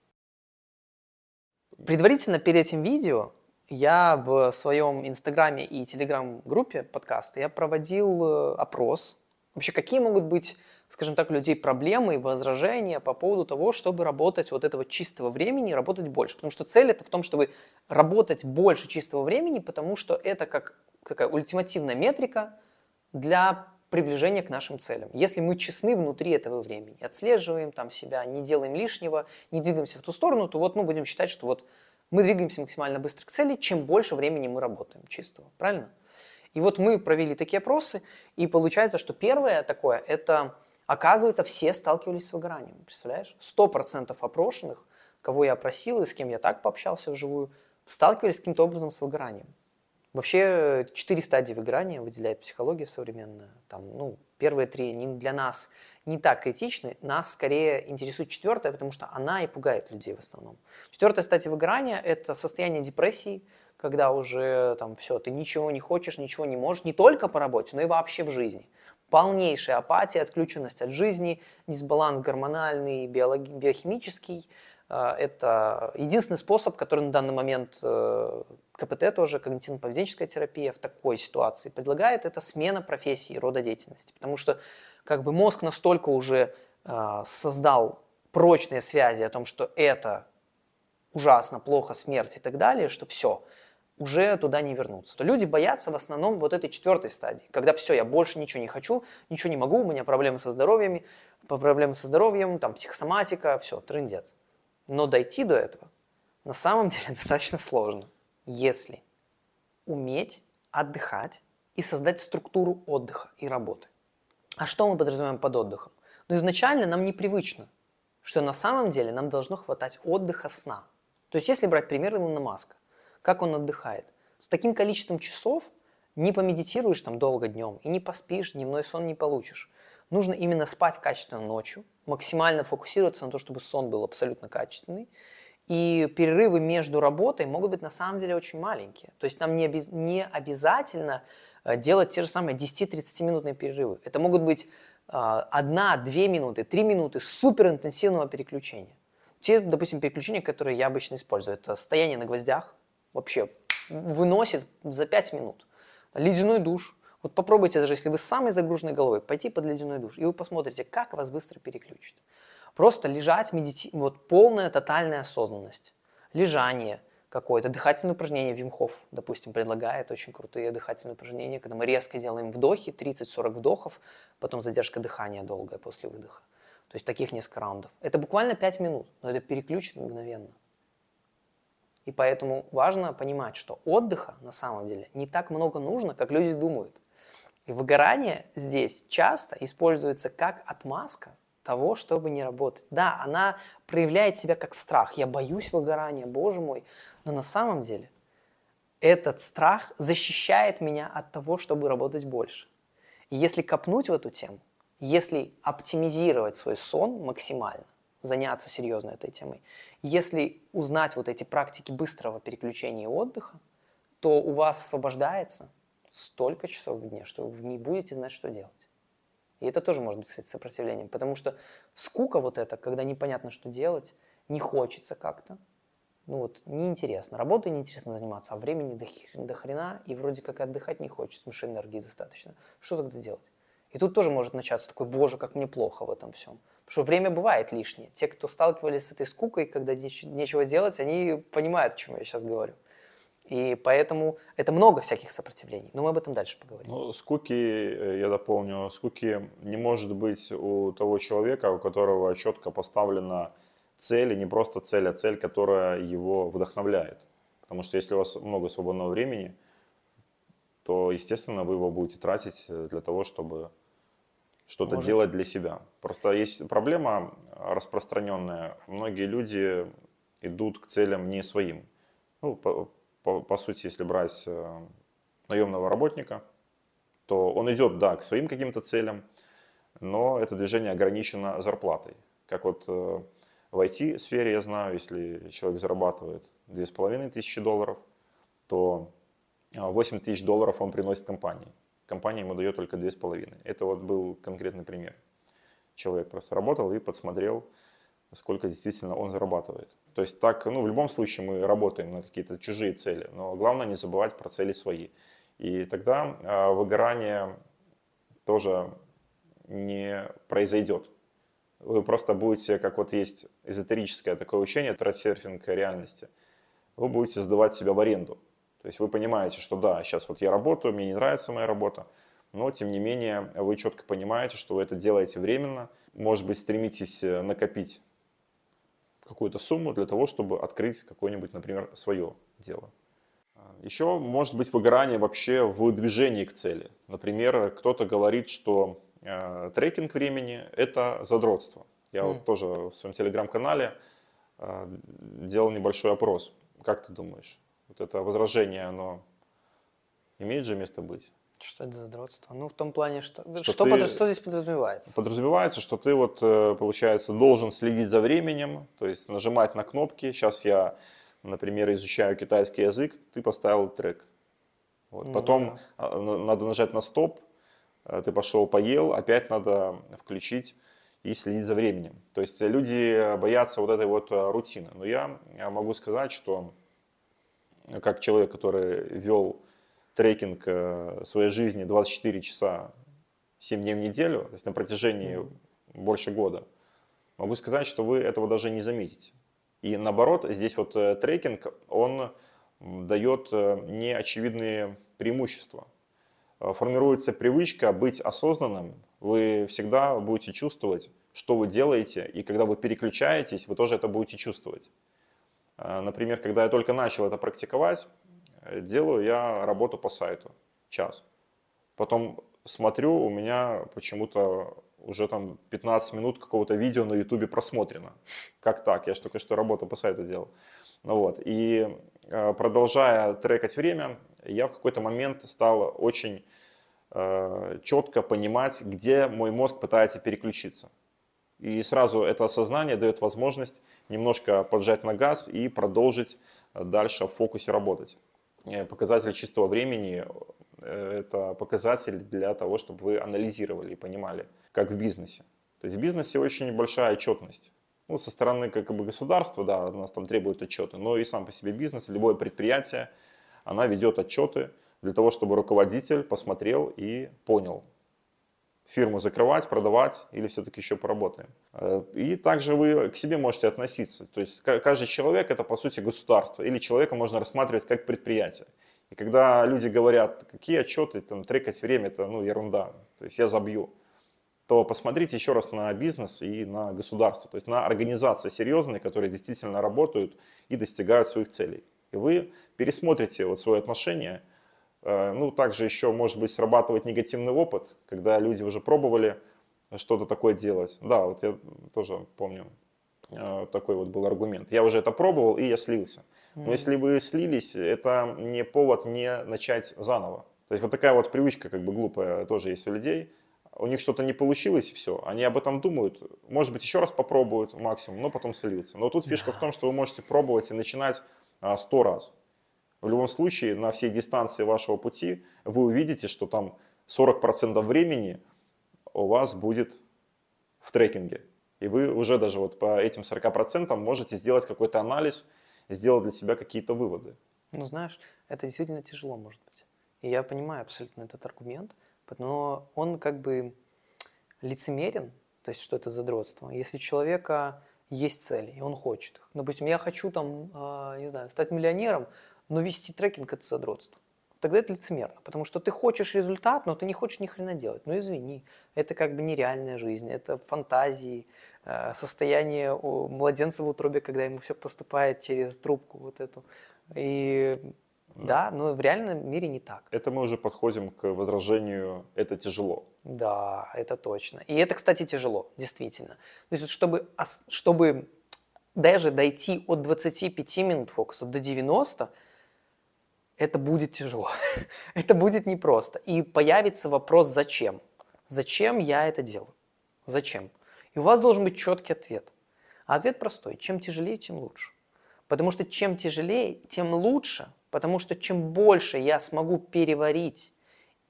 Предварительно перед этим видео я в своем инстаграме и телеграм-группе подкаста я проводил э, опрос Вообще, какие могут быть, скажем так, людей проблемы и возражения по поводу того, чтобы работать вот этого чистого времени, работать больше? Потому что цель это в том, чтобы работать больше чистого времени, потому что это как такая ультимативная метрика для приближения к нашим целям. Если мы честны внутри этого времени, отслеживаем там себя, не делаем лишнего, не двигаемся в ту сторону, то вот мы будем считать, что вот мы двигаемся максимально быстро к цели, чем больше времени мы работаем чистого. Правильно? И вот мы провели такие опросы, и получается, что первое такое, это оказывается, все сталкивались с выгоранием. Представляешь? Сто процентов опрошенных, кого я опросил и с кем я так пообщался вживую, сталкивались каким-то образом с выгоранием. Вообще четыре стадии выгорания выделяет психология современная. Там, ну, первые три не для нас не так критичны, нас скорее интересует четвертая, потому что она и пугает людей в основном. Четвертая стадия выгорания – это состояние депрессии, когда уже там все, ты ничего не хочешь, ничего не можешь, не только по работе, но и вообще в жизни. Полнейшая апатия, отключенность от жизни, дисбаланс гормональный, биологи- биохимический. Э, это единственный способ, который на данный момент э, КПТ тоже, когнитивно-поведенческая терапия в такой ситуации предлагает, это смена профессии и рода деятельности. Потому что как бы мозг настолько уже э, создал прочные связи о том, что это ужасно, плохо, смерть и так далее, что все, уже туда не вернуться. То люди боятся в основном вот этой четвертой стадии, когда все, я больше ничего не хочу, ничего не могу, у меня проблемы со здоровьем, проблемы со здоровьем, там психосоматика, все, трындец. Но дойти до этого на самом деле достаточно сложно если уметь отдыхать и создать структуру отдыха и работы. А что мы подразумеваем под отдыхом? Ну, изначально нам непривычно, что на самом деле нам должно хватать отдыха сна. То есть, если брать пример Илона Маска, как он отдыхает? С таким количеством часов не помедитируешь там долго днем и не поспишь, дневной сон не получишь. Нужно именно спать качественно ночью, максимально фокусироваться на то, чтобы сон был абсолютно качественный, и перерывы между работой могут быть на самом деле очень маленькие. То есть нам не, обез... не обязательно э, делать те же самые 10-30 минутные перерывы. Это могут быть а, одна-две минуты, три минуты суперинтенсивного переключения. Те, допустим, переключения, которые я обычно использую, это стояние на гвоздях, вообще выносит за 5 минут. Ледяной душ. Вот попробуйте, даже если вы с самой загруженной головой, пойти под ледяной душ, и вы посмотрите, как вас быстро переключит. Просто лежать, медитировать, вот полная тотальная осознанность. Лежание какое-то, дыхательное упражнение Вимхов, допустим, предлагает очень крутые дыхательные упражнения, когда мы резко делаем вдохи, 30-40 вдохов, потом задержка дыхания долгая после выдоха. То есть таких несколько раундов. Это буквально 5 минут, но это переключит мгновенно. И поэтому важно понимать, что отдыха на самом деле не так много нужно, как люди думают. И выгорание здесь часто используется как отмазка того, чтобы не работать. Да, она проявляет себя как страх. Я боюсь выгорания, боже мой. Но на самом деле этот страх защищает меня от того, чтобы работать больше. И если копнуть в эту тему, если оптимизировать свой сон максимально, заняться серьезно этой темой, если узнать вот эти практики быстрого переключения и отдыха, то у вас освобождается столько часов в дне, что вы не будете знать, что делать. И это тоже может быть, кстати, сопротивлением, потому что скука вот эта, когда непонятно, что делать, не хочется как-то, ну вот, неинтересно. Работой неинтересно заниматься, а времени до, хрена, и вроде как отдыхать не хочется, потому что энергии достаточно. Что тогда делать? И тут тоже может начаться такой, боже, как мне плохо в этом всем. Что время бывает лишнее. Те, кто сталкивались с этой скукой, когда нечего делать, они понимают, о чем я сейчас говорю. И поэтому это много всяких сопротивлений. Но мы об этом дальше поговорим. Ну, скуки, э, я дополню, скуки не может быть у того человека, у которого четко поставлена цель, и не просто цель, а цель, которая его вдохновляет. Потому что если у вас много свободного времени, то, естественно, вы его будете тратить э, для того, чтобы что-то Может. делать для себя. Просто есть проблема распространенная. Многие люди идут к целям не своим. Ну, по, по сути, если брать э, наемного работника, то он идет, да, к своим каким-то целям, но это движение ограничено зарплатой. Как вот э, в IT-сфере я знаю, если человек зарабатывает 2500 долларов, то 8 э, тысяч долларов он приносит компании. Компания ему дает только 2,5. Это вот был конкретный пример. Человек просто работал и подсмотрел, сколько действительно он зарабатывает. То есть так, ну, в любом случае мы работаем на какие-то чужие цели, но главное не забывать про цели свои. И тогда э, выгорание тоже не произойдет. Вы просто будете, как вот есть эзотерическое такое учение, трансерфинг реальности, вы будете сдавать себя в аренду. То есть вы понимаете, что да, сейчас вот я работаю, мне не нравится моя работа, но тем не менее вы четко понимаете, что вы это делаете временно, может быть, стремитесь э, накопить какую-то сумму для того, чтобы открыть какое-нибудь, например, свое дело. Еще может быть выгорание вообще в движении к цели. Например, кто-то говорит, что э, трекинг времени – это задротство. Я mm. вот тоже в своем телеграм-канале э, делал небольшой опрос. Как ты думаешь, вот это возражение, оно имеет же место быть? Что это задротство? Ну, в том плане, что... Что, что, ты... под... что здесь подразумевается? Подразумевается, что ты вот, э, получается, должен следить за временем, то есть нажимать на кнопки. Сейчас я например, изучаю китайский язык, ты поставил трек. Вот. Ну, Потом да. надо нажать на стоп, э, ты пошел поел, опять надо включить и следить за временем. То есть люди боятся вот этой вот э, рутины. Но я могу сказать, что как человек, который вел трекинг э, своей жизни 24 часа 7 дней в неделю, то есть на протяжении больше года, могу сказать, что вы этого даже не заметите. И наоборот, здесь вот э, трекинг, он дает э, неочевидные преимущества. Формируется привычка быть осознанным, вы всегда будете чувствовать, что вы делаете, и когда вы переключаетесь, вы тоже это будете чувствовать. Например, когда я только начал это практиковать, делаю я работу по сайту, час. Потом смотрю, у меня почему-то уже там 15 минут какого-то видео на ютубе просмотрено. Как так? Я же только что работу по сайту делал. Ну вот. И э, продолжая трекать время, я в какой-то момент стал очень э, четко понимать, где мой мозг пытается переключиться. И сразу это осознание дает возможность немножко поджать на газ и продолжить дальше в фокусе работать. Э, показатель чистого времени Э, это показатель для того, чтобы вы анализировали и понимали, как в бизнесе. То есть в бизнесе очень большая отчетность. Ну, со стороны как бы государства, да, нас там требуют отчеты, но и сам по себе бизнес, любое предприятие, она ведет отчеты для того, чтобы руководитель посмотрел и понял, фирму закрывать, продавать или все-таки еще поработаем. Э, и также вы к себе можете относиться. То есть каждый человек это по сути государство или человека можно рассматривать как предприятие. И когда люди говорят, какие отчеты, там, трекать время, это ну, ерунда, то есть я забью, то посмотрите еще раз на бизнес и на государство, то есть на организации серьезные, которые действительно работают и достигают своих целей. И вы пересмотрите вот свое отношение. Э, ну, также еще, может быть, срабатывает негативный опыт, когда люди уже пробовали что-то такое делать. Да, вот я тоже помню, э, такой вот был аргумент. Я уже это пробовал, и я слился. Но если вы слились, это не повод не начать заново. То есть вот такая вот привычка как бы глупая тоже есть у людей. У них что-то не получилось, все. Они об этом думают. Может быть, еще раз попробуют максимум, но потом сольются. Но тут фишка в том, что вы можете пробовать и начинать а, сто раз. В любом случае, на всей дистанции вашего пути вы увидите, что там 40% времени у вас будет в трекинге. И вы уже даже вот по этим 40% можете сделать какой-то анализ, сделать для себя какие-то выводы. Ну, знаешь, это действительно тяжело может быть. И я понимаю абсолютно этот аргумент, но он как бы лицемерен, то есть что это задротство. Если у человека есть цели, и он хочет их. Допустим, я хочу там, э, не знаю, стать миллионером, но вести трекинг – это задротство. Тогда это лицемерно, потому что ты хочешь результат, но ты не хочешь ни хрена делать. Ну извини, это как бы нереальная жизнь, это фантазии, Э, состояние у младенца в утробе, когда ему все поступает через трубку вот эту. И да, но в реальном мире не так. Это мы уже подходим к возражению «это тяжело». Да, это точно. И это, кстати, тяжело, действительно. То есть, чтобы, чтобы даже дойти от 25 минут фокуса до 90, это будет тяжело. это будет непросто. И появится вопрос «зачем?». Зачем я это делаю? Зачем? И у вас должен быть четкий ответ. А ответ простой. Чем тяжелее, тем лучше. Потому что чем тяжелее, тем лучше. Потому что чем больше я смогу переварить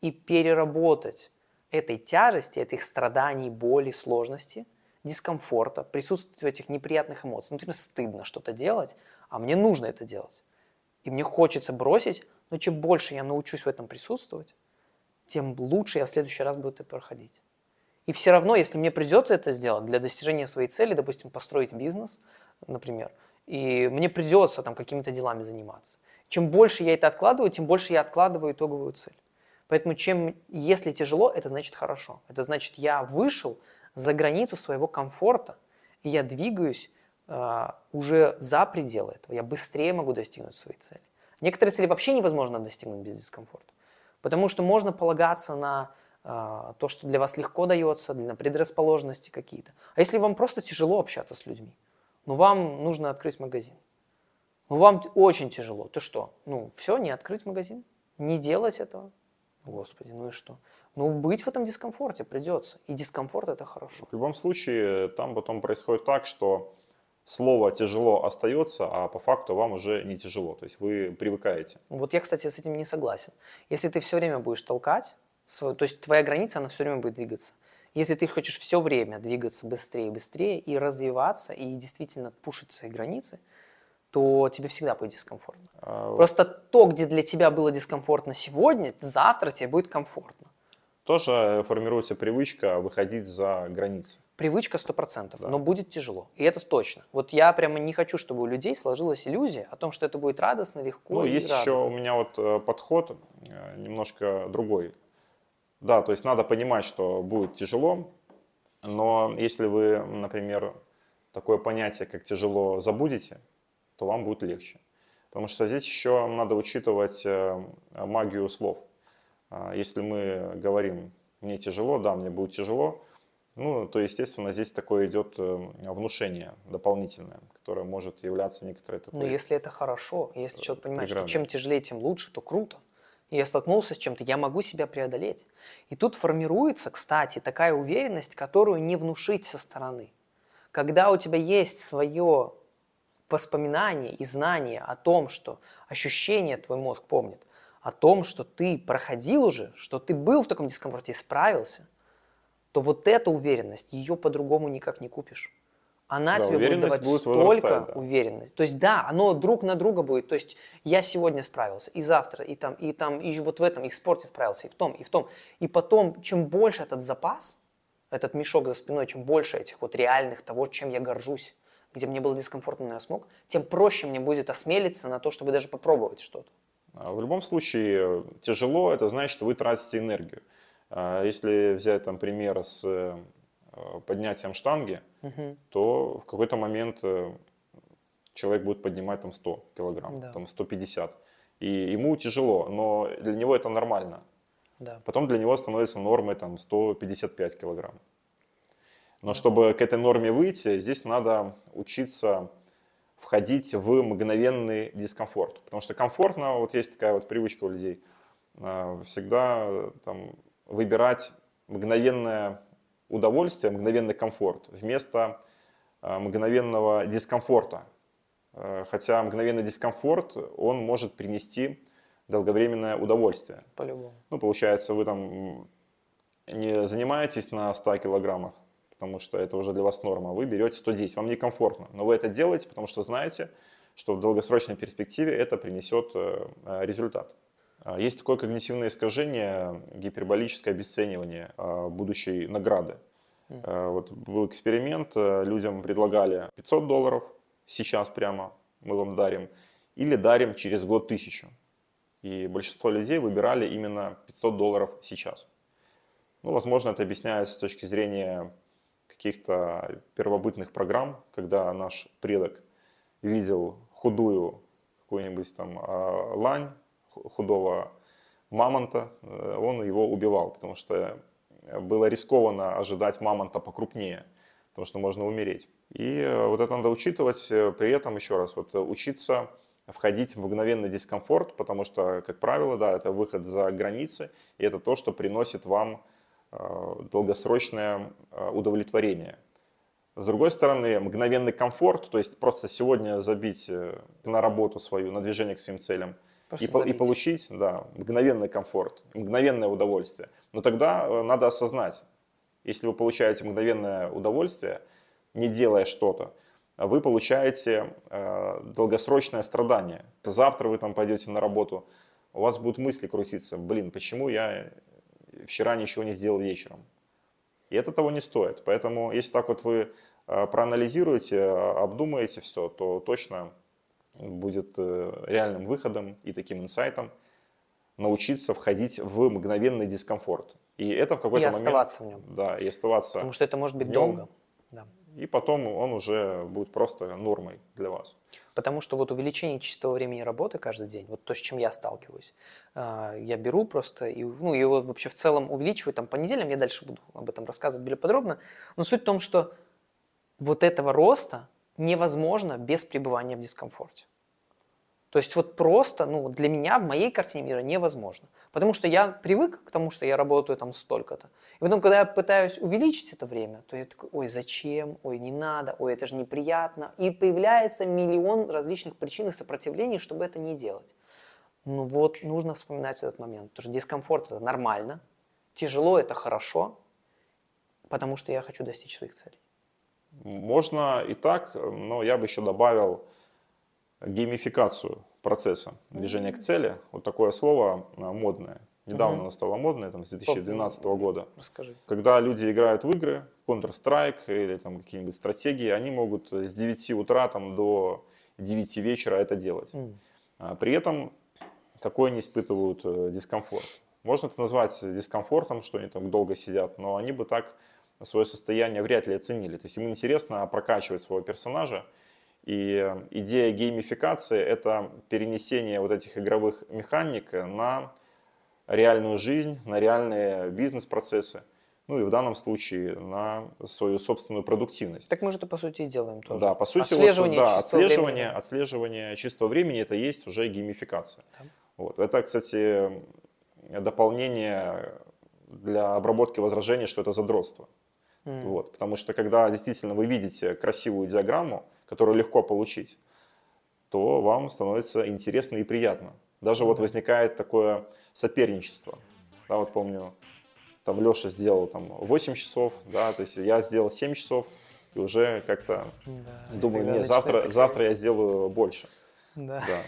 и переработать этой тяжести, этих страданий, боли, сложности, дискомфорта, присутствия этих неприятных эмоций. Например, стыдно что-то делать, а мне нужно это делать. И мне хочется бросить, но чем больше я научусь в этом присутствовать, тем лучше я в следующий раз буду это проходить. И все равно, если мне придется это сделать для достижения своей цели, допустим, построить бизнес, например, и мне придется там какими-то делами заниматься. Чем больше я это откладываю, тем больше я откладываю итоговую цель. Поэтому чем, если тяжело, это значит хорошо. Это значит, я вышел за границу своего комфорта, и я двигаюсь уже за пределы этого. Я быстрее могу достигнуть своей цели. Некоторые цели вообще невозможно достигнуть без дискомфорта. Потому что можно полагаться на э, то, что для вас легко дается, на предрасположенности какие-то. А если вам просто тяжело общаться с людьми, ну вам нужно открыть магазин. Ну вам очень тяжело. Ты что? Ну все, не открыть магазин, не делать этого. Господи, ну и что? Ну, быть в этом дискомфорте придется. И дискомфорт это хорошо. В любом случае, там потом происходит так, что слово тяжело остается, а по факту вам уже не тяжело. То есть вы привыкаете. Вот я, кстати, с этим не согласен. Если ты все время будешь толкать, свою, то есть твоя граница, она все время будет двигаться. Если ты хочешь все время двигаться быстрее и быстрее и развиваться, и действительно пушить свои границы, то тебе всегда будет дискомфортно. А Просто то, где для тебя было дискомфортно сегодня, завтра тебе будет комфортно. Тоже формируется привычка выходить за границы. Привычка 100%, да. но будет тяжело. И это точно. Вот я прямо не хочу, чтобы у людей сложилась иллюзия о том, что это будет радостно, легко Ну, есть радостно. еще у меня вот э, подход э, немножко другой. Да, то есть надо понимать, что будет тяжело, но если вы, например, такое понятие, как тяжело, забудете, то вам будет легче. Потому что здесь еще надо учитывать э, магию слов. А, если мы говорим «мне тяжело», да, мне будет тяжело, ну, то, естественно, здесь такое идет э, внушение дополнительное, которое может являться некоторой такой... Ну, если это хорошо, если человек понимает, что чем тяжелее, тем лучше, то круто. Я столкнулся с чем-то, я могу себя преодолеть. И тут формируется, кстати, такая уверенность, которую не внушить со стороны. Когда у тебя есть свое воспоминание и знание о том, что ощущение твой мозг помнит, о том, что ты проходил уже, что ты был в таком дискомфорте и справился, то вот эта уверенность, ее по-другому никак не купишь. Она да, тебе будет давать будет столько да. уверенности. То есть да, оно друг на друга будет. То есть я сегодня справился, и завтра, и там, и там, и вот в этом, и в спорте справился, и в том, и в том. И потом, чем больше этот запас, этот мешок за спиной, чем больше этих вот реальных того, чем я горжусь, где мне было дискомфортно, но я смог, тем проще мне будет осмелиться на то, чтобы даже попробовать что-то. А в любом случае, тяжело, это значит, что вы тратите энергию. А если взять там пример с э, поднятием штанги, угу. то в какой-то момент э, человек будет поднимать там 100 килограмм, да. там 150. И ему тяжело, но для него это нормально. Да. Потом для него становится нормой там 155 килограмм. Но чтобы к этой норме выйти, здесь надо учиться входить в мгновенный дискомфорт. Потому что комфортно, вот есть такая вот привычка у людей, а, всегда там, выбирать мгновенное удовольствие, мгновенный комфорт вместо а, мгновенного дискомфорта. А, хотя мгновенный дискомфорт, он может принести долговременное удовольствие. По-любому. Ну, получается, вы там не занимаетесь на 100 килограммах, потому что это уже для вас норма, вы берете 110, вам некомфортно, но вы это делаете, потому что знаете, что в долгосрочной перспективе это принесет э, э, результат. А, есть такое когнитивное искажение, гиперболическое обесценивание а, будущей награды. А, вот был эксперимент, э, людям предлагали 500 долларов, сейчас прямо мы вам дарим, или дарим через год тысячу. И большинство людей выбирали именно 500 долларов сейчас. Ну, возможно, это объясняется с точки зрения каких-то первобытных программ, когда наш предок видел худую какую-нибудь там а, лань, худого мамонта, э, он его убивал, потому что было рискованно ожидать мамонта покрупнее, потому что можно умереть. И э, вот это надо учитывать, э, при этом еще раз, вот учиться входить в мгновенный дискомфорт, потому что, как правило, да, это выход за границы, и это то, что приносит вам долгосрочное э, удовлетворение. С другой стороны, мгновенный комфорт, то есть просто сегодня забить э, на работу свою, на движение к своим целям и, и получить да, мгновенный комфорт, мгновенное удовольствие. Но тогда надо осознать, если вы получаете мгновенное удовольствие, не делая что-то, вы получаете э, долгосрочное страдание. Завтра вы там пойдете на работу, у вас будут мысли крутиться, блин, почему я вчера ничего не сделал вечером. И это того не стоит. Поэтому, если так вот вы э, проанализируете, э, обдумаете все, то точно будет э, реальным выходом и таким инсайтом научиться входить в мгновенный дискомфорт. И это в И какой-то момент... оставаться в нем. Да, и оставаться. Потому что это может быть долго. Да. И потом он уже будет просто нормой для вас. Потому что вот увеличение чистого времени работы каждый день, вот то, с чем я сталкиваюсь, а, я беру просто и ну, его вообще в целом увеличиваю там по неделям, я дальше буду об этом рассказывать более подробно. Но суть в том, что вот этого роста невозможно без пребывания в дискомфорте. То есть вот просто, ну, для меня в моей картине мира невозможно. Потому что я привык к тому, что я работаю там столько-то. И потом, когда я пытаюсь увеличить это время, то я такой, ой, зачем, ой, не надо, ой, это же неприятно. И появляется миллион различных причин и сопротивлений, чтобы это не делать. Ну вот, нужно вспоминать этот момент. Потому что дискомфорт – это нормально, тяжело – это хорошо, потому что я хочу достичь своих целей. Можно и так, но я бы еще добавил геймификацию процесса движения к цели. Вот такое слово а, модное. Недавно Мгм. оно стало модное, там, с 2012 года. Расскажи. Когда люди играют в игры, Counter-Strike или там какие-нибудь стратегии, они могут с 9 утра там, до 9 вечера это делать. А При этом какой они испытывают э, дискомфорт. Можно это назвать дискомфортом, что они там долго сидят, но они бы так свое состояние вряд ли оценили. То есть им интересно прокачивать своего персонажа, и э, идея геймификации – это перенесение вот этих игровых механик на реальную жизнь, на реальные бизнес-процессы, ну и в данном случае на свою собственную продуктивность. Так мы же это, по сути, и делаем тоже. Да, по сути, вот, Отслеживание да, чистого отслеживание, времени. отслеживание чистого времени это есть уже геймификация. Да. Вот. Это, кстати, дополнение для обработки возражений, что это задротство. М. Вот. Потому что когда действительно вы видите красивую диаграмму, которую легко получить, то вам становится интересно и приятно. Даже вот возникает такое соперничество. Да, вот помню, там Леша сделал там 8 часов, да, то есть я сделал 7 часов, и уже как-то Да, думаю, не, завтра, такая- завтра я сделаю больше. Да. Да.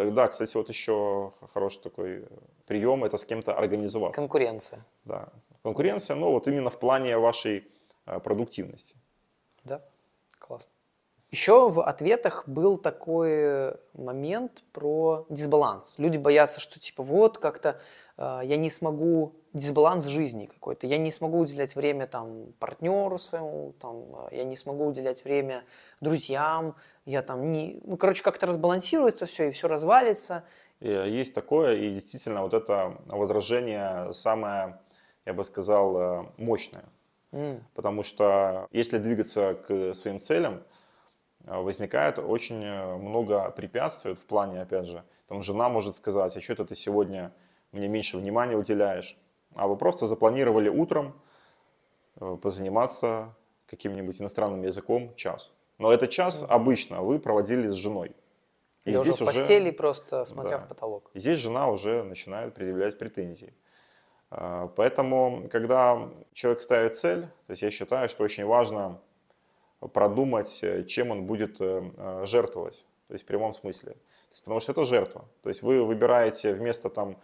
Э, Да, кстати, вот еще хороший такой прием – это с кем-то организоваться. Конкуренция. Да. Конкуренция, но вот именно в плане вашей э, продуктивности. Да, классно. Еще в ответах был такой момент про дисбаланс. Люди боятся, что типа вот как-то э, я не смогу дисбаланс жизни какой-то, я не смогу уделять время там партнеру своему, там э, я не смогу уделять время друзьям, я там не, ну короче как-то разбалансируется все и все развалится. Э, есть такое, и действительно вот это возражение самое, я бы сказал, э, мощное. М, Потому что если двигаться к своим целям, э, возникает очень э, много препятствий в плане, опять же, там жена может сказать, а что это ты сегодня мне меньше внимания уделяешь? А вы просто запланировали утром э, позаниматься каким-нибудь иностранным языком час. Но этот час обычно вы проводили с женой. И лежа здесь в уже... постели просто смотря Да. в потолок. И здесь жена уже начинает предъявлять претензии. А, Поэтому, когда человек ставит цель, то есть я считаю, что очень важно продумать, э, чем он будет э, э, жертвовать, то есть в прямом смысле. То есть, потому что это жертва. То есть вы выбираете вместо там,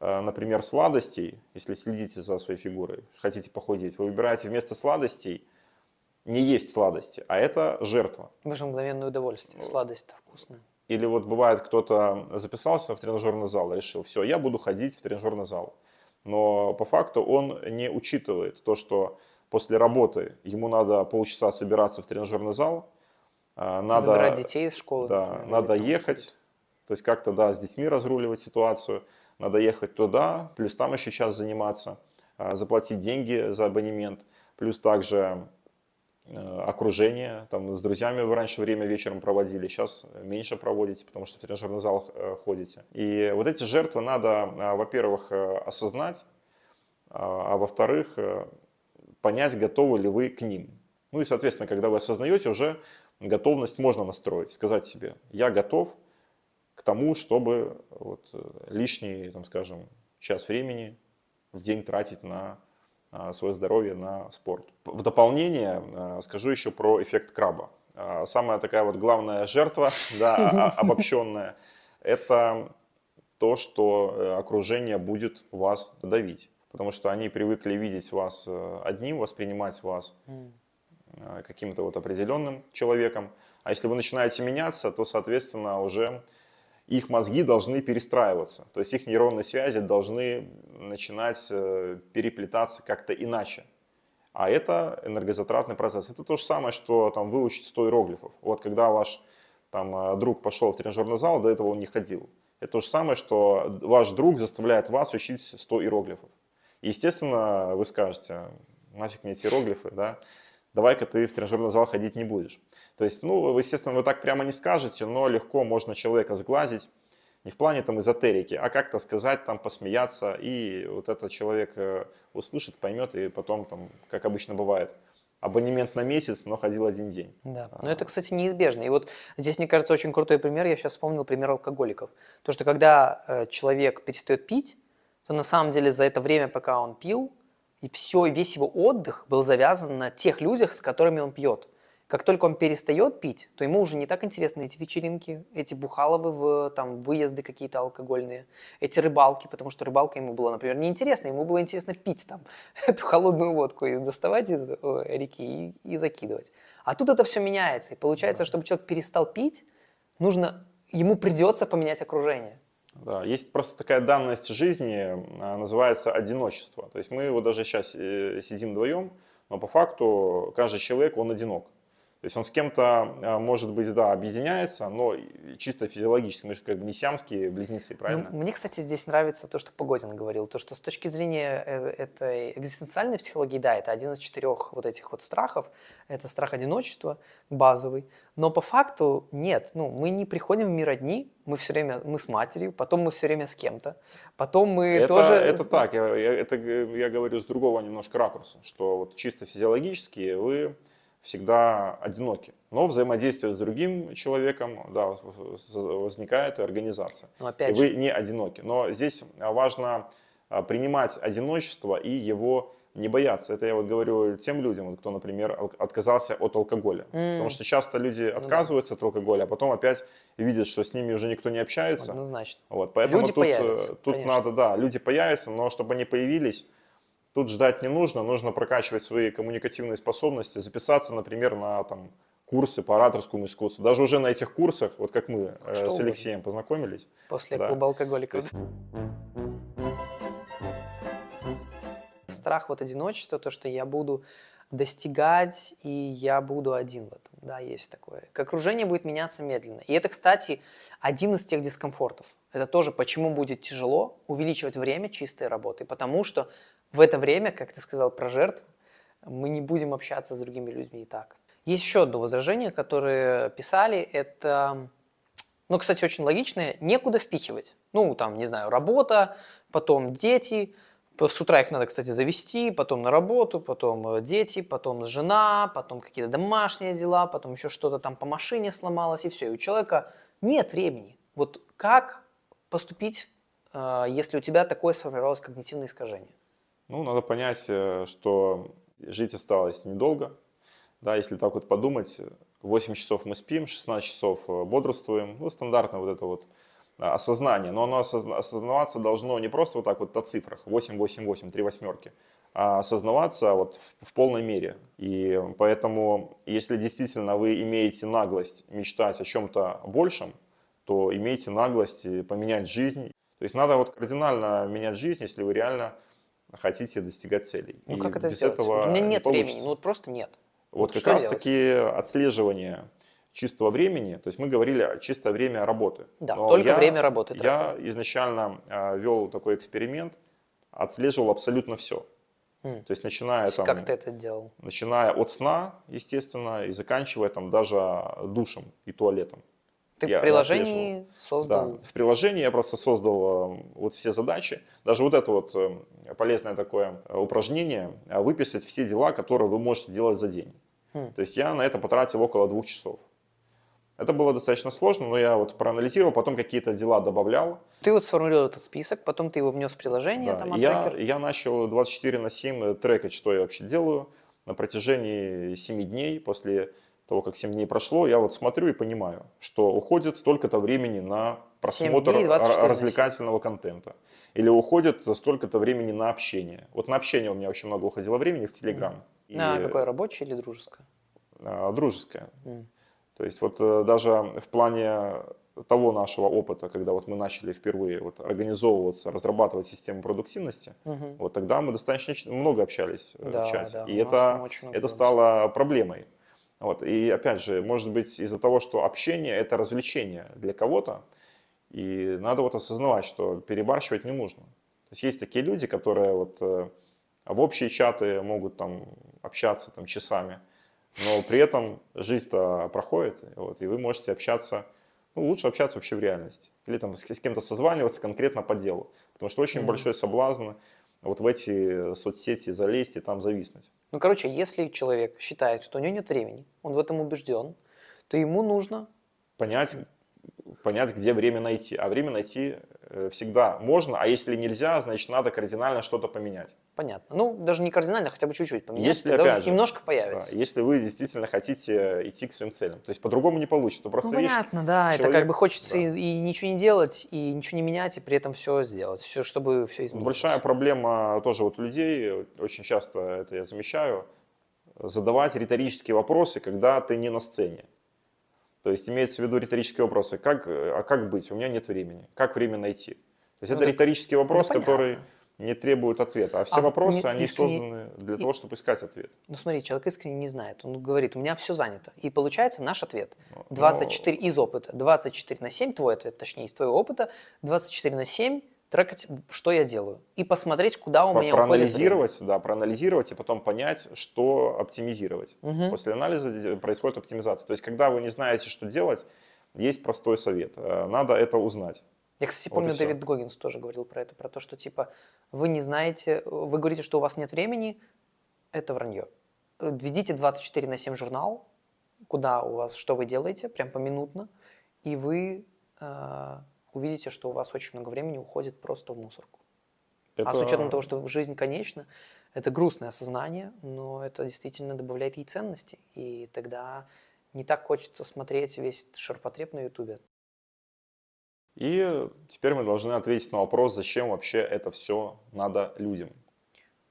например, сладостей, если следите за своей фигурой, хотите похудеть, вы выбираете вместо сладостей не есть сладости, а это жертва. Вы же мгновенное удовольствие, сладость-то вкусная. Или вот бывает, кто-то записался в тренажерный зал, решил, все, я буду ходить в тренажерный зал. Но по факту он не учитывает то, что после работы ему надо полчаса собираться в тренажерный зал, а, надо, Забирать детей из школы. да, например, надо ехать, то есть как-то да, с детьми разруливать ситуацию, надо ехать туда, плюс там еще час заниматься, а, заплатить деньги за абонемент, плюс также окружение, там с друзьями вы раньше время вечером проводили, сейчас меньше проводите, потому что в тренажерный зал э, ходите. И вот эти жертвы надо, а, во-первых, э, осознать, а а во-вторых, э, понять, готовы ли вы к ним. Ну и, соответственно, когда вы осознаете, уже готовность можно настроить, сказать себе, я готов к тому, чтобы вот э, лишний, там, скажем, час времени в день тратить на свое здоровье, на спорт. В дополнение а, скажу еще про эффект краба. А, Самая такая вот главная жертва, да, а- обобщенная, это то, что э, окружение будет вас давить. потому что они привыкли видеть вас э, одним, воспринимать вас э, каким-то вот определенным человеком. А если вы начинаете меняться, то, соответственно, уже их мозги должны перестраиваться. То есть их нейронные связи должны начинать э, переплетаться как-то иначе. А это энергозатратный процесс. Это то же самое, что там, выучить 100 иероглифов. Вот когда ваш там, друг пошел в тренажерный зал, до этого он не ходил. Это то же самое, что ваш друг заставляет вас учить 100 иероглифов. Естественно, вы скажете, нафиг мне эти иероглифы, да, давай-ка ты в тренажерный зал ходить не будешь. То есть, ну, естественно, вы так прямо не скажете, но легко можно человека сглазить, не в плане там эзотерики, а как-то сказать, там, посмеяться, и вот этот человек э, услышит, поймет, и потом, там, как обычно бывает, абонемент на месяц, но ходил один день. Да, но это, кстати, неизбежно. И вот здесь, мне кажется, очень крутой пример, я сейчас вспомнил пример алкоголиков. То, что когда э, человек перестает пить, то на самом деле за это время, пока он пил, и все, весь его отдых был завязан на тех людях, с которыми он пьет. Как только он перестает пить, то ему уже не так интересны эти вечеринки, эти бухаловы, в, там, выезды какие-то алкогольные, эти рыбалки, потому что рыбалка ему была, например, неинтересна, ему было интересно пить там эту холодную водку и доставать из реки и, и закидывать. А тут это все меняется, и получается, чтобы человек перестал пить, нужно, ему придется поменять окружение. Да, есть просто такая данность жизни, а, называется одиночество. То есть мы вот даже сейчас э, сидим вдвоем, но по факту каждый человек, он одинок. То есть он с кем-то, а, может быть, да, объединяется, но чисто физиологически, мы же как бы не сиамские близнецы, ну, правильно? Ну, мне, кстати, здесь нравится то, что Погодин говорил, то, что с точки зрения э, этой экзистенциальной психологии, да, это один из четырех вот этих вот страхов, это страх одиночества базовый, но по факту нет, ну, мы не приходим в мир одни, мы все время, мы с матерью, потом мы все время с кем-то, потом мы это, тоже... Это так, я, я, это я говорю с другого немножко ракурса, что вот чисто физиологически вы всегда одиноки. Но взаимодействие с другим человеком да, возникает и организация. Но опять и вы не одиноки. Но здесь важно а, принимать одиночество и его не бояться. Это я вот говорю тем людям, кто, например, отказался от алкоголя. Mm. Потому что часто люди отказываются ну, да. от алкоголя, а потом опять видят, что с ними уже никто не общается. Однозначно. Вот, поэтому люди тут, э, появятся, тут надо, да, люди появятся, но чтобы они появились, Тут ждать не нужно, нужно прокачивать свои коммуникативные способности, записаться, например, на там, курсы по ораторскому искусству. Даже уже на этих курсах, вот как мы э, с Алексеем познакомились. После да. клуба алкоголиков. Есть... Страх вот одиночества, то, что я буду достигать, и я буду один в этом. Да, есть такое. Окружение будет меняться медленно. И это, кстати, один из тех дискомфортов. Это тоже, почему будет тяжело увеличивать время чистой работы. Потому что в это время, как ты сказал про жертв, мы не будем общаться с другими людьми и так. Есть еще одно возражение, которое писали, это, ну, кстати, очень логичное, некуда впихивать. Ну, там, не знаю, работа, потом дети, с утра их надо, кстати, завести, потом на работу, потом э, дети, потом жена, потом какие-то домашние дела, потом еще что-то там по машине сломалось, и все. И у человека нет времени. Вот как поступить, э, если у тебя такое сформировалось когнитивное искажение? Ну, надо понять, э, что жить осталось недолго. Да, если так вот подумать, 8 часов мы спим, 16 часов э, бодрствуем. Ну, стандартно вот это вот а, осознание. Но оно осознаваться должно не просто вот так вот на цифрах, 8, 8, 8, 3 восьмерки, а осознаваться вот в, в полной мере. И поэтому, если действительно вы имеете наглость мечтать о чем-то большем, то имейте наглость поменять жизнь. То есть надо вот кардинально менять жизнь, если вы реально хотите достигать целей. Ну, и как это сделать? Этого У меня нет не времени, ну вот просто нет. Вот, вот как раз таки отслеживание чистого времени, то есть мы говорили о чистое время работы. Да, Но только я, время работы. Я так. изначально э, вел такой эксперимент, отслеживал абсолютно все. Mm. То есть начиная там, как ты это делал? Начиная от сна, естественно, и заканчивая там даже душем и туалетом. Ты я в приложении создал? Да, в приложении я просто создал э, вот все задачи. Даже вот это вот э, полезное такое э, упражнение, выписать все дела, которые вы можете делать за день. Хм. То есть я на это потратил около двух часов. Это было достаточно сложно, но я вот проанализировал, потом какие-то дела добавлял. Ты вот сформулировал этот список, потом ты его внес в приложение, да. там, а я, я начал 24 на 7 трекать, что я вообще делаю на протяжении 7 дней после того, как 7 дней прошло, я вот смотрю и понимаю, что уходит столько-то времени на просмотр дней, 24 на р- 7. развлекательного контента. Или уходит столько-то времени на общение. Вот на общение у меня очень много уходило времени в Телеграм. И, На какое рабочее или дружеское? а, дружеское. М. То есть вот э, даже в плане того нашего опыта, когда вот мы начали впервые вот организовываться, разрабатывать систему продуктивности, Мгм. вот тогда мы достаточно много общались э, Да, в чате. да, и это, это стало проблемой. Вот. И опять же, может быть из-за того, что общение – это развлечение для кого-то, и надо вот осознавать, что перебарщивать не нужно. То есть есть такие люди, которые вот э, в общие чаты могут там общаться там часами, но при этом жизнь-то проходит, вот, и вы можете общаться, ну, лучше общаться вообще в реальности. Или там с, с кем-то созваниваться конкретно по делу. Потому что очень Мгм. большой соблазн вот в эти соцсети залезть и там зависнуть. Ну, короче, если человек считает, что у него нет времени, он в этом убежден, то ему нужно Понять, понять, где время найти. А время найти э, всегда можно, а если нельзя, значит надо кардинально что-то поменять. Понятно. Ну, даже не кардинально, хотя бы чуть-чуть поменять. Если, опять уже же, немножко Да, появится. если вы действительно хотите идти к своим целям. То есть по-другому не получится. Ну, Просто ну, видишь, понятно, да. это человек- как бы хочется да. и, и ничего не делать, и ничего не менять, и при этом все сделать. Все, чтобы все изменилось. Большая проблема тоже вот людей, очень часто это я замечаю, задавать риторические вопросы, когда ты не на сцене. То есть имеется в виду риторические вопросы, как, а как быть, у меня нет времени, как время найти. То есть Ну, это так- риторический вопрос, понятно. который не требует ответа. А все А вопросы, не- они искренне- созданы для и- того, чтобы искать ответ. Ну, смотри, человек искренне не знает. Он говорит, у меня все занято. И получается наш ответ. Ну, 24 из опыта. 24 на 7, твой ответ, точнее, из твоего опыта. 24 на 7 трекать, что я делаю. И посмотреть, куда у Про- меня уходит время. проанализировать, да, проанализировать и потом понять, что оптимизировать. Мгм. После анализа происходит оптимизация. То есть, когда вы не знаете, что делать, есть простой совет. Э, Надо это узнать. Я, кстати, Вот помню, всё. Дэвид Гоггинс тоже говорил про это, про то, что типа вы не знаете, вы говорите, что у вас нет времени, это вранье. Введите 24 на 7 журнал, куда у вас, что вы делаете, прям поминутно, и вы э, увидите, что у вас очень много времени уходит просто в мусорку. А с Это- учетом того, что жизнь конечна, это грустное осознание, но это действительно добавляет ей ценности, и тогда не так хочется смотреть весь ширпотреб на ютубе. И теперь мы должны ответить на вопрос, зачем вообще это все надо людям.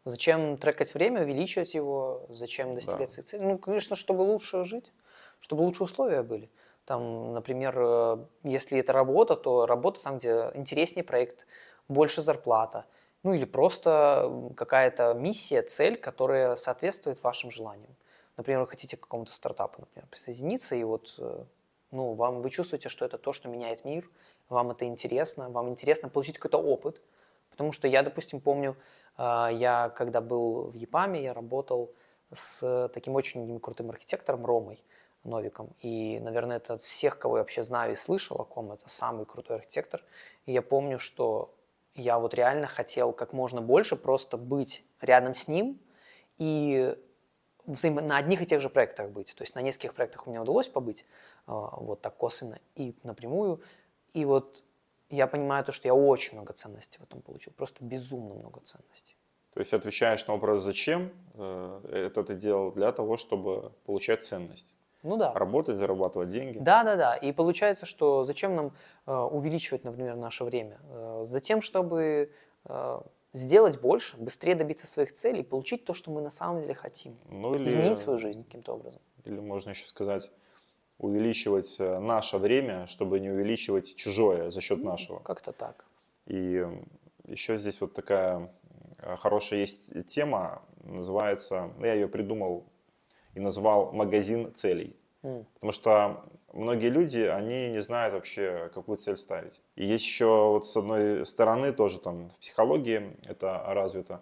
Зачем трекать время, увеличивать его, зачем достигать Да. своих целей? Ну, конечно, чтобы лучше жить, чтобы лучше условия были. Там, например, э, если это работа, то работа там, где интереснее проект, больше зарплата. Ну или просто какая-то миссия, цель, которая соответствует вашим желаниям. Например, вы хотите к какому-то стартапу, например, присоединиться, и вот э, ну, вам, вы чувствуете, что это то, что меняет мир, вам это интересно, вам интересно получить какой-то опыт. Потому что я, допустим, помню, а, я когда был в ЕПАМе, я работал с таким очень крутым архитектором Ромой Новиком. И, наверное, это от всех, кого я вообще знаю и слышал о ком, это самый крутой архитектор. И я помню, что я вот реально хотел как можно больше просто быть рядом с ним и взаимо- на одних и тех же проектах быть. То есть на нескольких проектах у меня удалось побыть, а, вот так косвенно и напрямую. И вот я понимаю то, что я очень много ценностей в этом получил, просто безумно много ценностей. То есть отвечаешь на вопрос, зачем э, это ты делал, для того, чтобы получать ценность. Ну да. Работать, зарабатывать деньги. Да, да, да. И получается, что зачем нам э, увеличивать, например, наше время? Э, затем, чтобы э, сделать больше, быстрее добиться своих целей, получить то, что мы на самом деле хотим. Ну, или, Изменить свою жизнь каким-то образом. или можно еще сказать, увеличивать э, наше время, чтобы не увеличивать чужое за счет нашего. Как-то так. И еще здесь вот такая э, хорошая есть тема, называется, ну, я ее придумал и назвал «Магазин целей». Потому что многие люди, они не знают вообще, какую цель ставить. И есть еще вот с одной стороны тоже там в психологии это развито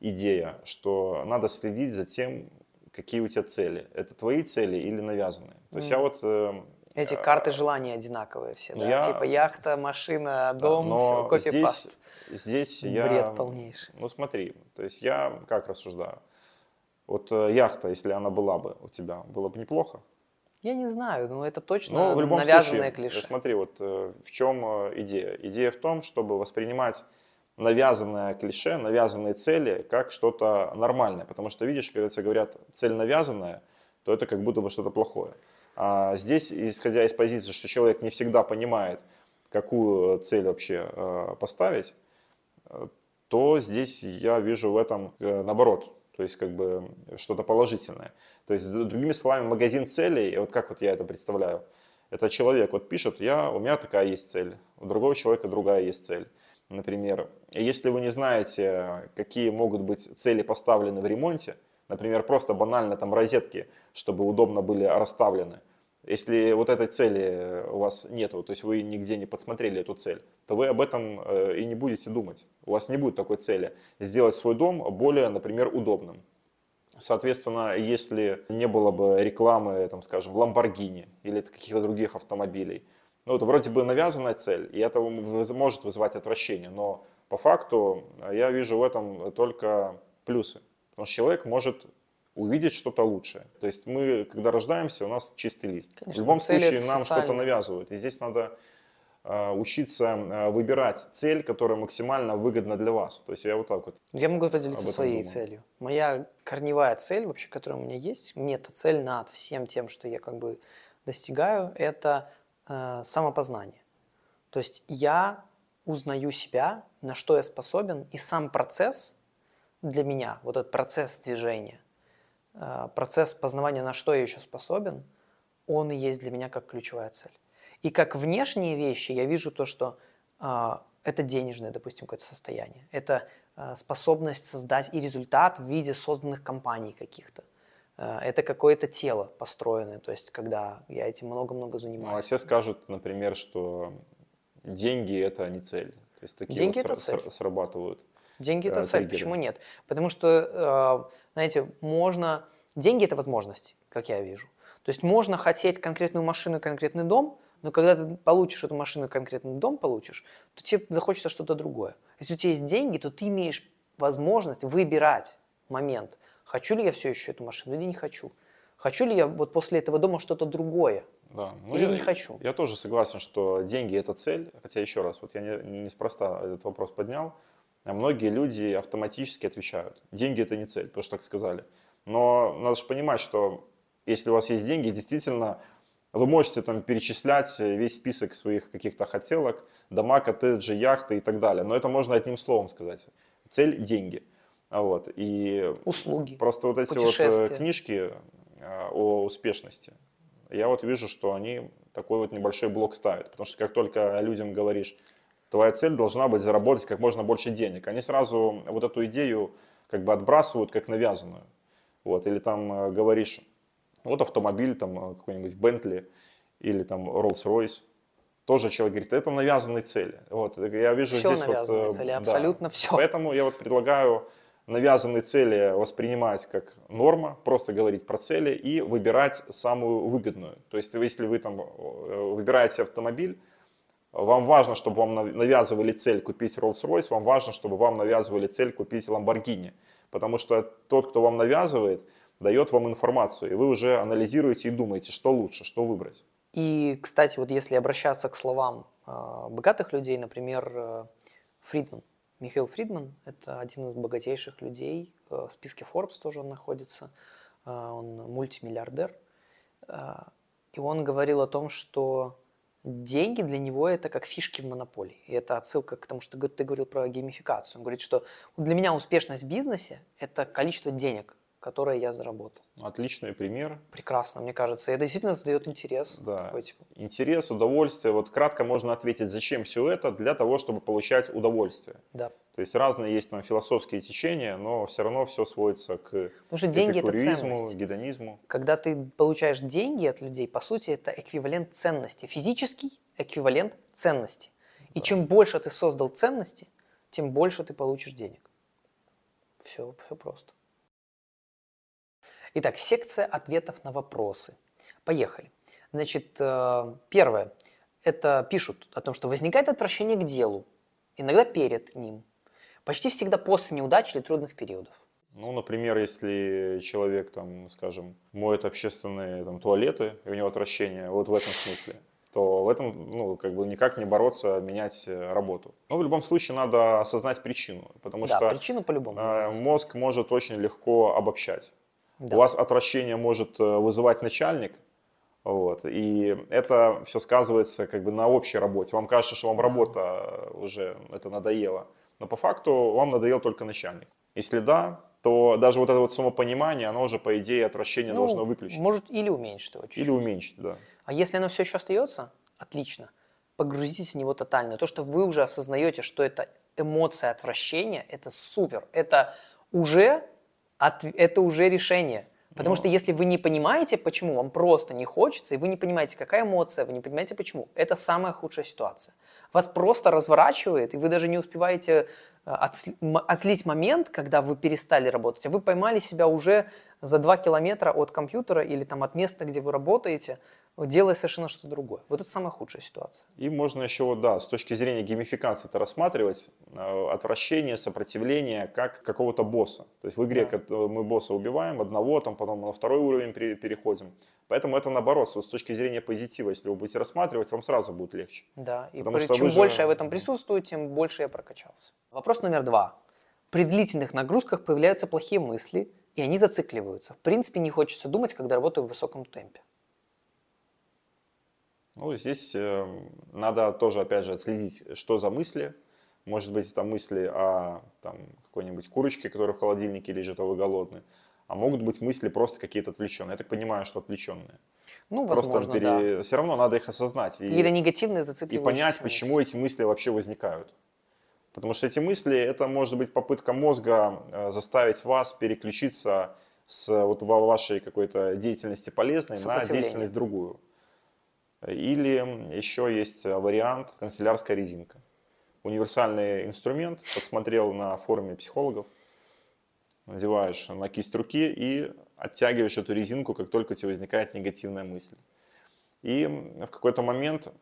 идея, что надо следить за тем, какие у тебя цели. Это твои цели или навязанные. То есть я вот... э, Эти э, карты желаний одинаковые все, да? я- Типа яхта, машина, да, дом, но все, кофе, здесь, паст. здесь я... Бред полнейший. Ну смотри, то есть я как рассуждаю. Вот э, яхта, если она была бы у тебя, было бы неплохо. Я не знаю, но это точно Но в любом навязанное случае, клише. смотри, вот э, в чем э, идея? Идея в том, чтобы воспринимать навязанное клише, навязанные цели как что-то нормальное. Потому что, видишь, когда тебе говорят цель навязанная, то это как будто бы что-то плохое. А здесь, исходя из позиции, что человек не всегда понимает, какую цель вообще э, поставить, то здесь я вижу в этом э, наоборот, то есть как бы что-то положительное. То есть другими словами, магазин целей, вот как вот я это представляю, это человек вот пишет, я, у меня такая есть цель, у другого человека другая есть цель. Например, если вы не знаете, какие могут быть цели поставлены в ремонте, например, просто банально там розетки, чтобы удобно были расставлены, если вот этой цели у вас нету, то есть вы нигде не подсмотрели эту цель, то вы об этом э, и не будете думать. У вас не будет такой цели сделать свой дом более, например, удобным. Соответственно, если не было бы рекламы, там, скажем, Lamborghini или каких-то других автомобилей, ну, это вроде бы навязанная цель, и это может вызывать отвращение, но по факту я вижу в этом только плюсы. Потому что человек может увидеть что-то лучшее. То есть мы, когда рождаемся, у нас чистый лист. Конечно, в любом случае нам что-то навязывают. И здесь надо э, учиться э, выбирать цель, которая максимально выгодна для вас. То есть я вот так вот. Я могу поделиться своей думаю. целью. Моя корневая цель, вообще, которая у меня есть, мета-цель над всем тем, что я как бы достигаю, это э, самопознание. То есть я узнаю себя, на что я способен, и сам процесс для меня, вот этот процесс движения, процесс познавания, на что я еще способен, он и есть для меня как ключевая цель. И как внешние вещи я вижу то, что а, это денежное, допустим, какое-то состояние. Это а, способность создать и результат в виде созданных компаний каких-то. А, это какое-то тело построенное, то есть когда я этим много-много Ну, а занимаюсь. все скажут, например, что деньги это не цель. То есть такие Деньги вот это сра- цель. сра- срабатывают. Деньги это э, цель, триггеры. почему нет? Потому что, э, знаете, можно... Деньги это возможности, как я вижу. То есть можно хотеть конкретную машину, конкретный дом, но когда ты получишь эту машину, конкретный дом получишь, то тебе захочется что-то другое. Если у тебя есть деньги, то ты имеешь возможность выбирать момент, хочу ли я все еще эту машину или не хочу. Хочу ли я вот после этого дома что-то другое? Да. Или я, не хочу. Я тоже согласен, что деньги это цель. Хотя еще раз, вот я не, неспроста этот вопрос поднял. А многие люди автоматически отвечают, деньги это не цель, потому что так сказали. Но надо же понимать, что если у вас есть деньги, действительно, вы можете там перечислять весь список своих каких-то хотелок, дома, коттеджи, яхты и так далее. Но это можно одним словом сказать. Цель – деньги. Вот. И Услуги. Просто вот эти вот э, книжки э, о успешности, я вот вижу, что они такой вот небольшой блок ставят. Потому что как только людям говоришь, твоя цель должна быть заработать как можно больше денег, они сразу вот эту идею как бы отбрасывают как навязанную. Вот. Или там э, говоришь, вот автомобиль, там э, какой-нибудь Бентли или там Rolls-Royce, тоже человек говорит, это навязанные цели. Вот, я вижу Все здесь вот, навязанные э, цели, да. абсолютно все. Поэтому я вот предлагаю навязанные цели воспринимать как норма, просто говорить про цели и выбирать самую выгодную. То есть, если вы там э, выбираете автомобиль, вам важно, чтобы вам нав- навязывали цель купить Rolls-Royce, вам важно, чтобы вам навязывали цель купить Lamborghini. Потому что тот, кто вам навязывает, дает вам информацию, и вы уже анализируете и думаете, что лучше, что выбрать. И, кстати, вот если обращаться к словам э, богатых людей, например, э, Фридман. Михаил Фридман – это один из богатейших людей, э, в списке Forbes тоже он находится, э, он мультимиллиардер. Э, и он говорил о том, что деньги для него это как фишки в монополии. И это отсылка к тому, что ты говорил про геймификацию. Он говорит, что для меня успешность в бизнесе – это количество денег, которые я заработал. Отличный пример. Прекрасно, мне кажется. Это действительно задает интерес. Да. Такой, типа, Интерес, удовольствие. Вот кратко можно ответить, зачем все это? Для того, чтобы получать удовольствие. да. То есть разные есть там философские течения, но все равно все сводится к Потому что деньги – это ценность. гедонизму. Когда ты получаешь деньги от людей, по сути, это эквивалент ценности. Физический эквивалент ценности. И чем больше ты создал ценности, тем больше ты получишь денег. Все, все просто. Итак, секция ответов на вопросы. Поехали. Значит, э, первое. Это пишут о том, что возникает отвращение к делу, иногда перед ним, почти всегда после неудач или трудных периодов. Ну, например, если человек, там, скажем, моет общественные там, туалеты, и у него отвращение, вот в этом смысле, то в этом, ну, как бы никак не бороться, менять э, работу. Но в любом случае надо осознать причину, потому да, что причину по-любому. э, мозг может очень легко обобщать. Да. У вас отвращение может э, вызывать начальник, Вот. И это все сказывается как бы на общей работе. Вам кажется, что вам работа уже это надоело. Но по факту вам надоел только начальник. Если да, то даже вот это вот самопонимание, оно уже, по идее, отвращение Ну, должно выключить. Может, или уменьшить его чуть-чуть. Или уменьшить, да. А если оно все еще остается, отлично. Погрузитесь в него тотально. То, что вы уже осознаете, что это эмоция отвращения, это супер. Это уже, от- это уже решение. Потому Ну. что если вы не понимаете, почему, вам просто не хочется, и вы не понимаете, какая эмоция, вы не понимаете, почему, это самая худшая ситуация. Вас просто разворачивает, и вы даже не успеваете э, отсли- м- отлить момент, когда вы перестали работать, а вы поймали себя уже за два километра от компьютера или там от места, где вы работаете, делая совершенно что-то другое. Вот это самая худшая ситуация. И можно еще, вот, да, с точки зрения геймификации это рассматривать, э, отвращение, сопротивление как какого-то босса. То есть в игре Да. э, мы босса убиваем, одного, там, потом на второй уровень пере- переходим. Поэтому это наоборот, с точки зрения позитива, если вы будете рассматривать, вам сразу будет легче. Да, и Потому при- что чем же- больше я в этом присутствую, тем больше я прокачался. Вопрос номер два. При длительных нагрузках появляются плохие мысли, и они зацикливаются. В принципе, не хочется думать, когда работаю в высоком темпе. Ну, здесь э, надо тоже, опять же, отследить, что за мысли. Может быть, это мысли о там, какой-нибудь курочке, которая в холодильнике лежит, а вы голодны. А могут быть мысли просто какие-то отвлеченные. Я так понимаю, что отвлеченные. Ну, возможно, да. Все равно надо их осознать. И... Какие-то негативные и зацикливающиеся понять, мысли. почему эти мысли вообще возникают. Потому что эти мысли, это может быть попытка мозга э, заставить вас переключиться с вот ва- вашей какой-то деятельности полезной на деятельность другую. Или еще есть э, вариант канцелярская резинка. Универсальный инструмент, подсмотрел на форуме психологов, надеваешь на кисть руки и оттягиваешь эту резинку, как только у тебя возникает негативная мысль. И в какой-то момент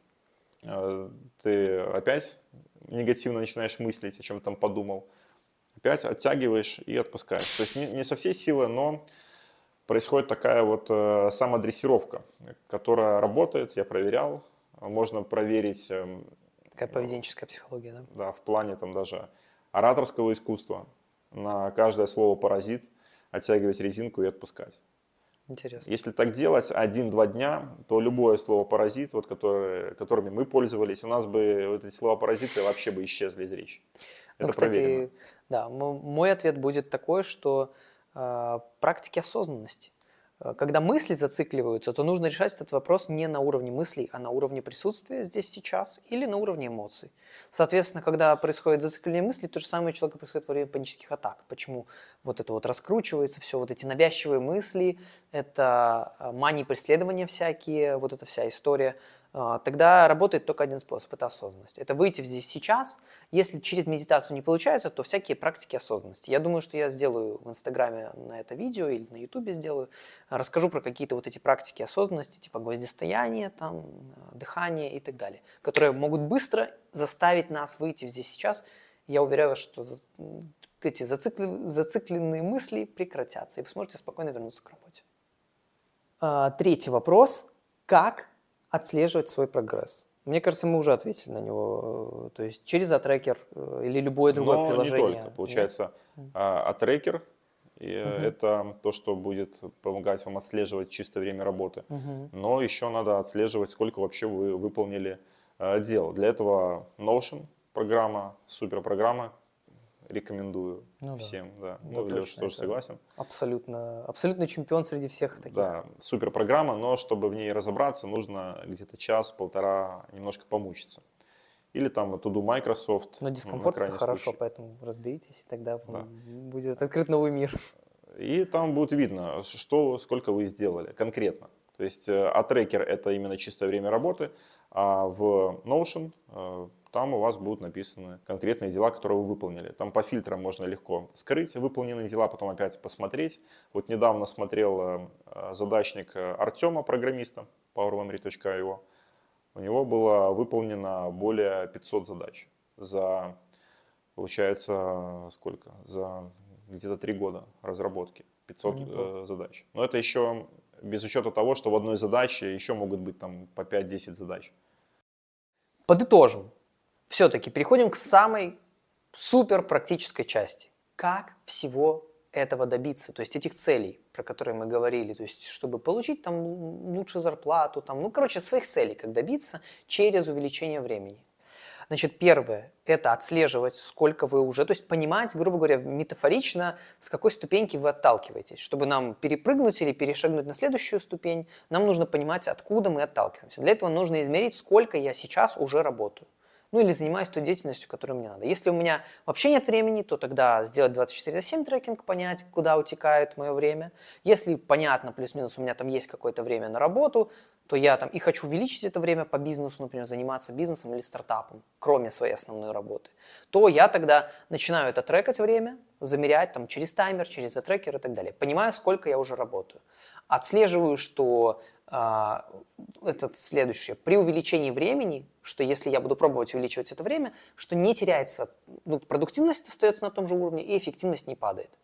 э, ты опять негативно начинаешь мыслить, о чем там подумал, опять оттягиваешь и отпускаешь. То есть не, не со всей силы, но происходит такая вот э, самодрессировка, которая работает, я проверял, можно проверить эм, Такая поведенческая психология, да? да, в плане там даже ораторского искусства, на каждое слово паразит, оттягивать резинку и отпускать. Интересно. Если так делать один-два дня, то любое слово паразит, вот, которое, которыми мы пользовались, у нас бы вот эти слова паразиты вообще бы исчезли из речи. Это Ну, кстати, проверено. да, мой ответ будет такой, что практики осознанности. Э, Когда мысли зацикливаются, то нужно решать этот вопрос не на уровне мыслей, а на уровне присутствия здесь сейчас или на уровне эмоций. Соответственно, когда происходит зацикление мыслей, то же самое у человека происходит во время панических атак. Почему вот это вот раскручивается все, вот эти навязчивые мысли, это э, мании преследования всякие, вот эта вся история. А, Тогда работает только один способ – это осознанность. Это выйти здесь сейчас. Если через медитацию не получается, то всякие практики осознанности. Я думаю, что я сделаю в Инстаграме на это видео или на Ютубе сделаю. Расскажу про какие-то вот эти практики осознанности, типа гвоздистояния, там, дыхание и так далее, которые могут быстро заставить нас выйти здесь сейчас. Я уверяю вас, что эти зацикли- зацикленные мысли прекратятся, и вы сможете спокойно вернуться к работе. А, Третий вопрос. Как отслеживать свой прогресс? Мне кажется, мы уже ответили на него. э, То есть через атрекер э, или любое другое Но приложение. не только. Получается, а, а трекер и, э, это то, что будет помогать вам отслеживать чистое время работы. Мгм. Но еще надо отслеживать, сколько вообще вы выполнили э, дел. Для этого Notion программа, супер программа, рекомендую Ну да. всем. Да. Да, Ну, Леша тоже согласен. Абсолютно, абсолютно чемпион среди всех таких. Да, супер программа, но чтобы в ней разобраться, нужно где-то час-полтора немножко помучиться. Или там To-Do Microsoft. Но ну, дискомфорт это хорошо, случай. поэтому разберитесь, и тогда вам будет открыт новый мир. И там будет видно, что, сколько вы сделали конкретно. То есть э, а трекер это именно чистое время работы, а в Notion э, там у вас будут написаны конкретные дела, которые вы выполнили. Там по фильтрам можно легко скрыть выполненные дела, потом опять посмотреть. Вот недавно смотрел э, задачник э, Артема, программиста, powermemory.io. У него было выполнено более 500 задач за, получается, сколько? За где-то 3 года разработки. 500 Неплохо. э, задач. Но это еще без учета того, что в одной задаче еще могут быть там по 5-10 задач. Подытожим. Все-таки переходим к самой супер практической части. Как всего этого добиться, то есть этих целей, про которые мы говорили, то есть чтобы получить там лучшую зарплату, там, ну, короче, своих целей, как добиться через увеличение времени. Значит, первое – это отслеживать, сколько вы уже, то есть понимать, грубо говоря, метафорично, с какой ступеньки вы отталкиваетесь. Чтобы нам перепрыгнуть или перешагнуть на следующую ступень, нам нужно понимать, откуда мы отталкиваемся. Для этого нужно измерить, сколько я сейчас уже работаю ну или занимаюсь той деятельностью, которую мне надо. Если у меня вообще нет времени, то тогда сделать 24 на 7 трекинг, понять, куда утекает мое время. Если понятно, плюс-минус, у меня там есть какое-то время на работу, то я там и хочу увеличить это время по бизнесу, например, заниматься бизнесом или стартапом, кроме своей основной работы, то я тогда начинаю это трекать время, замерять там через таймер, через затрекер и так далее. Понимаю, сколько я уже работаю. Отслеживаю, что а, этот следующее. При увеличении времени, что если я буду пробовать увеличивать это время, что не теряется, ну, продуктивность остается на том же уровне и эффективность не падает.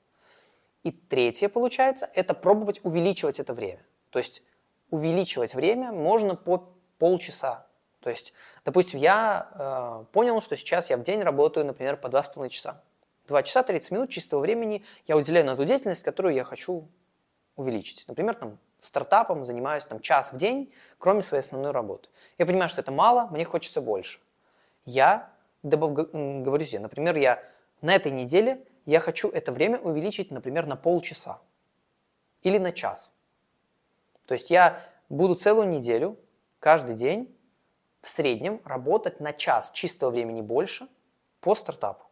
И третье, получается, это пробовать увеличивать это время. То есть увеличивать время можно по полчаса. То есть, допустим, я э, понял, что сейчас я в день работаю, например, по 2,5 часа. 2 часа 30 минут чистого времени я уделяю на ту деятельность, которую я хочу увеличить. Например, там стартапом занимаюсь там час в день, кроме своей основной работы. Я понимаю, что это мало, мне хочется больше. Я добав, говорю себе, например, я на этой неделе я хочу это время увеличить, например, на полчаса или на час. То есть я буду целую неделю, каждый день в среднем работать на час чистого времени больше по стартапу.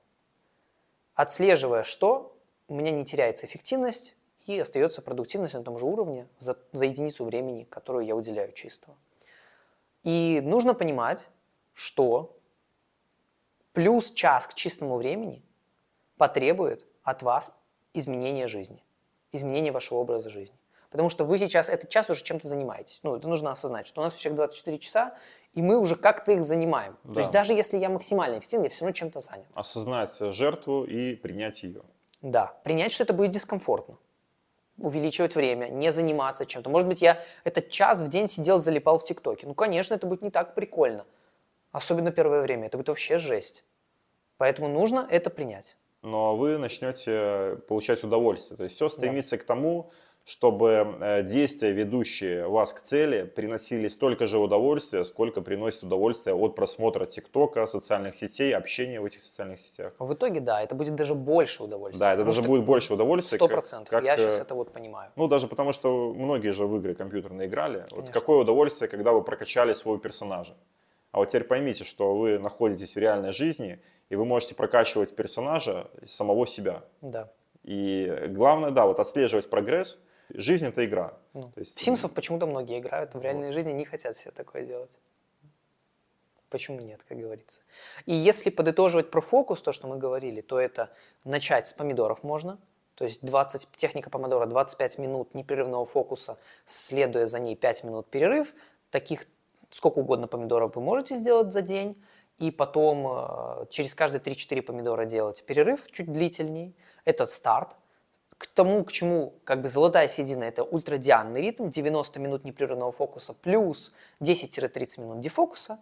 Отслеживая, что у меня не теряется эффективность, и остается продуктивность на том же уровне за, за единицу времени, которую я уделяю чистого. И нужно понимать, что плюс час к чистому времени потребует от вас изменения жизни, изменения вашего образа жизни. Потому что вы сейчас этот час уже чем-то занимаетесь. Ну, это нужно осознать, что у нас у всех 24 часа, и мы уже как-то их занимаем. Да. То есть даже если я максимально эффективен, я все равно чем-то занят. Осознать жертву и принять ее. Да, принять, что это будет дискомфортно увеличивать время, не заниматься чем-то. Может быть, я этот час в день сидел, залипал в ТикТоке. Ну, конечно, это будет не так прикольно. Особенно первое время. Это будет вообще жесть. Поэтому нужно это принять. Но вы начнете получать удовольствие. То есть все стремится да. к тому, чтобы э, действия, ведущие вас к цели, приносили столько же удовольствия, сколько приносит удовольствие от просмотра ТикТока, социальных сетей, общения в этих социальных сетях. В итоге, да, это будет даже больше удовольствия. Да, это даже будет больше удовольствия. Сто процентов, я сейчас э, это вот понимаю. Ну, даже потому, что многие же в игры компьютерные играли. Вот какое удовольствие, когда вы прокачали своего персонажа. А вот теперь поймите, что вы находитесь в реальной жизни, и вы можете прокачивать персонажа самого себя. Да. И главное, да, вот отслеживать прогресс – Жизнь это игра. Ну, То есть, в Симсов почему-то многие играют, в реальной вот. жизни не хотят себе такое делать. Почему нет, как говорится. И если подытоживать про фокус, то, что мы говорили, то это начать с помидоров можно. То есть 20, техника помидора 25 минут непрерывного фокуса, следуя за ней 5 минут перерыв. Таких сколько угодно помидоров вы можете сделать за день. И потом э, через каждые 3-4 помидора делать перерыв чуть длительней. Это старт к тому, к чему как бы золотая середина, это ультрадианный ритм, 90 минут непрерывного фокуса плюс 10-30 минут дефокуса,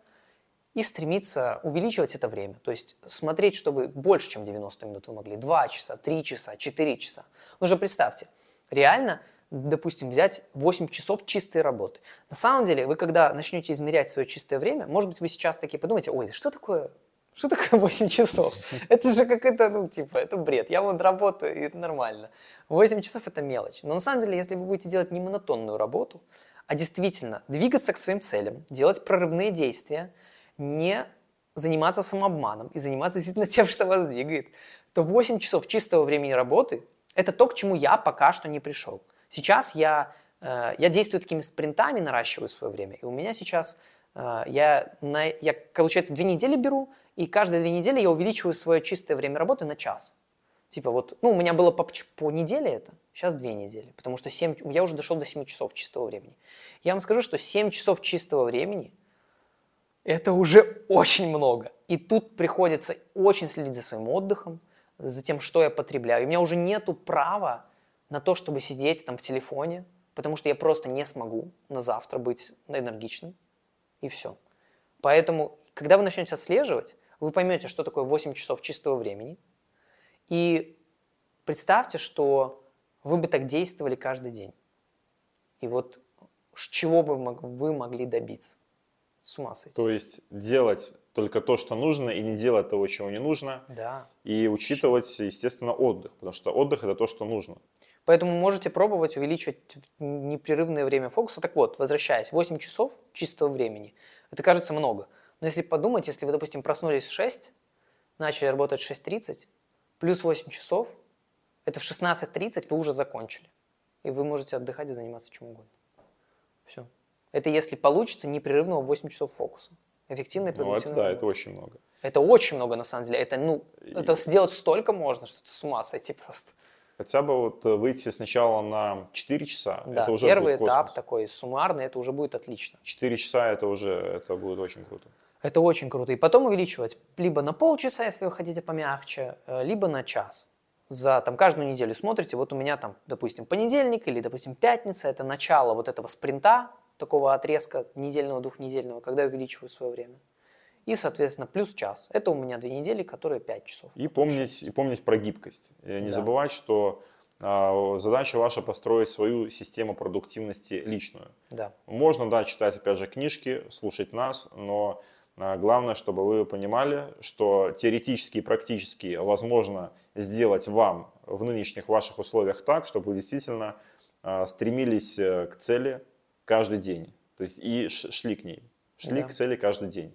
и стремиться увеличивать это время. То есть смотреть, чтобы больше, чем 90 минут вы могли. 2 часа, 3 часа, 4 часа. Ну же представьте, реально, допустим, взять 8 часов чистой работы. На самом деле, вы когда начнете измерять свое чистое время, может быть, вы сейчас такие подумаете, ой, что такое что такое 8 часов? Это же какой-то, ну, типа, это бред. Я вот работаю, и это нормально. 8 часов – это мелочь. Но на самом деле, если вы будете делать не монотонную работу, а действительно двигаться к своим целям, делать прорывные действия, не заниматься самообманом и заниматься действительно тем, что вас двигает, то 8 часов чистого времени работы – это то, к чему я пока что не пришел. Сейчас я, э, я действую такими спринтами, наращиваю свое время, и у меня сейчас я, на, я, получается, две недели беру – и каждые две недели я увеличиваю свое чистое время работы на час. Типа вот, ну, у меня было по, по неделе это, сейчас две недели, потому что 7, я уже дошел до 7 часов чистого времени. Я вам скажу, что 7 часов чистого времени – это уже очень много. И тут приходится очень следить за своим отдыхом, за тем, что я потребляю. И у меня уже нету права на то, чтобы сидеть там в телефоне, потому что я просто не смогу на завтра быть энергичным, и все. Поэтому, когда вы начнете отслеживать, вы поймете, что такое 8 часов чистого времени. И представьте, что вы бы так действовали каждый день. И вот с чего бы вы могли добиться? С ума сойти. То есть делать только то, что нужно, и не делать того, чего не нужно. Да. И учитывать, естественно, отдых, потому что отдых это то, что нужно. Поэтому можете пробовать увеличивать непрерывное время фокуса. Так вот, возвращаясь, 8 часов чистого времени, это кажется много. Но если подумать, если вы, допустим, проснулись в 6, начали работать в 6.30, плюс 8 часов, это в 16.30 вы уже закончили. И вы можете отдыхать и заниматься чем угодно. Все. Это если получится непрерывного 8 часов фокуса. Эффективная Ну, это да, работа. это очень много. Это очень много на самом деле. Это, ну, это И- сделать столько можно, что ты с ума сойти просто. Хотя бы вот э, выйти сначала на 4 часа, Да, это уже первый будет этап космос. такой суммарный, это уже будет отлично. 4 часа это уже, это будет очень круто. Это очень круто. И потом увеличивать либо на полчаса, если вы хотите помягче, э, либо на час. За там каждую неделю смотрите, вот у меня там, допустим, понедельник или, допустим, пятница, это начало вот этого спринта, такого отрезка недельного, двухнедельного, когда я увеличиваю свое время. И, соответственно, плюс час. Это у меня две недели, которые 5 часов. И помнить, и помнить про гибкость. И не Да. забывать, что а, задача ваша построить свою систему продуктивности личную. Да. Можно, да, читать, опять же, книжки, слушать нас, но а, главное, чтобы вы понимали, что теоретически и практически возможно сделать вам в нынешних ваших условиях так, чтобы вы действительно а, стремились э, к цели каждый день. То есть и шли к ней. Шли Да. к цели каждый день.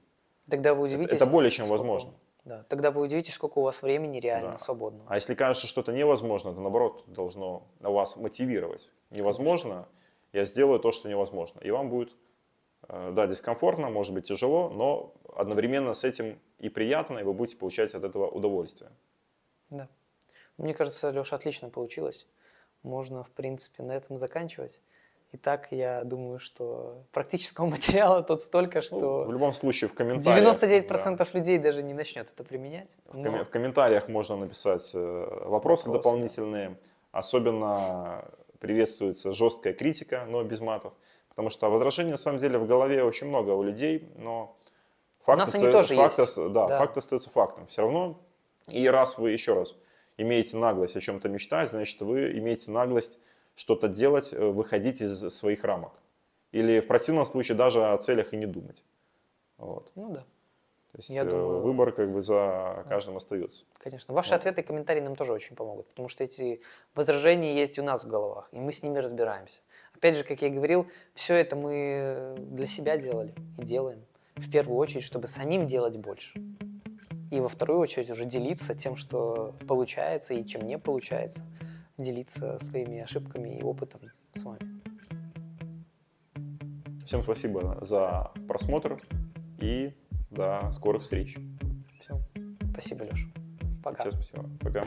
Тогда вы удивитесь. это более чем сколько- возможно. Да. Тогда вы удивитесь, сколько у вас времени реально Да. свободного. А если кажется, что что-то невозможно, то наоборот должно вас мотивировать. Невозможно, я сделаю то, что невозможно. И вам будет, э, да, дискомфортно, может быть тяжело, но одновременно с этим и приятно, и вы будете получать от этого удовольствие. Да. Мне кажется, Леша, отлично получилось. Можно, в принципе, на этом заканчивать. Итак, я думаю, что практического материала тут столько, Ну, что в любом случае в комментариях. 99% людей даже не начнет это применять. да, в, Но в комментариях можно написать э, вопросы, Вопросы, дополнительные. Особенно приветствуется жесткая критика, но без матов. Потому что возражений на самом деле в голове очень много у людей, но факт, нас они тоже факт есть. да, Да. факт остается фактом. Все равно, и раз вы еще раз имеете наглость о чем-то мечтать, значит вы имеете наглость что-то делать, э, выходить из своих рамок. Или в противном случае даже о целях и не думать. Вот. Ну да, То есть Я э, думаю- выбор как бы за каждым остается. конечно. Ваши Вот. ответы и комментарии нам тоже очень помогут, потому что эти возражения есть у нас в головах, и мы с ними разбираемся. Опять же, как я говорил, все это мы для себя делали и делаем. В первую очередь, чтобы самим делать больше. И во вторую очередь уже делиться тем, что получается и чем не получается. Делиться своими ошибками и опытом с вами. Всем спасибо за просмотр и до скорых встреч. Все. Спасибо, Леша. Пока. Всем спасибо. Пока.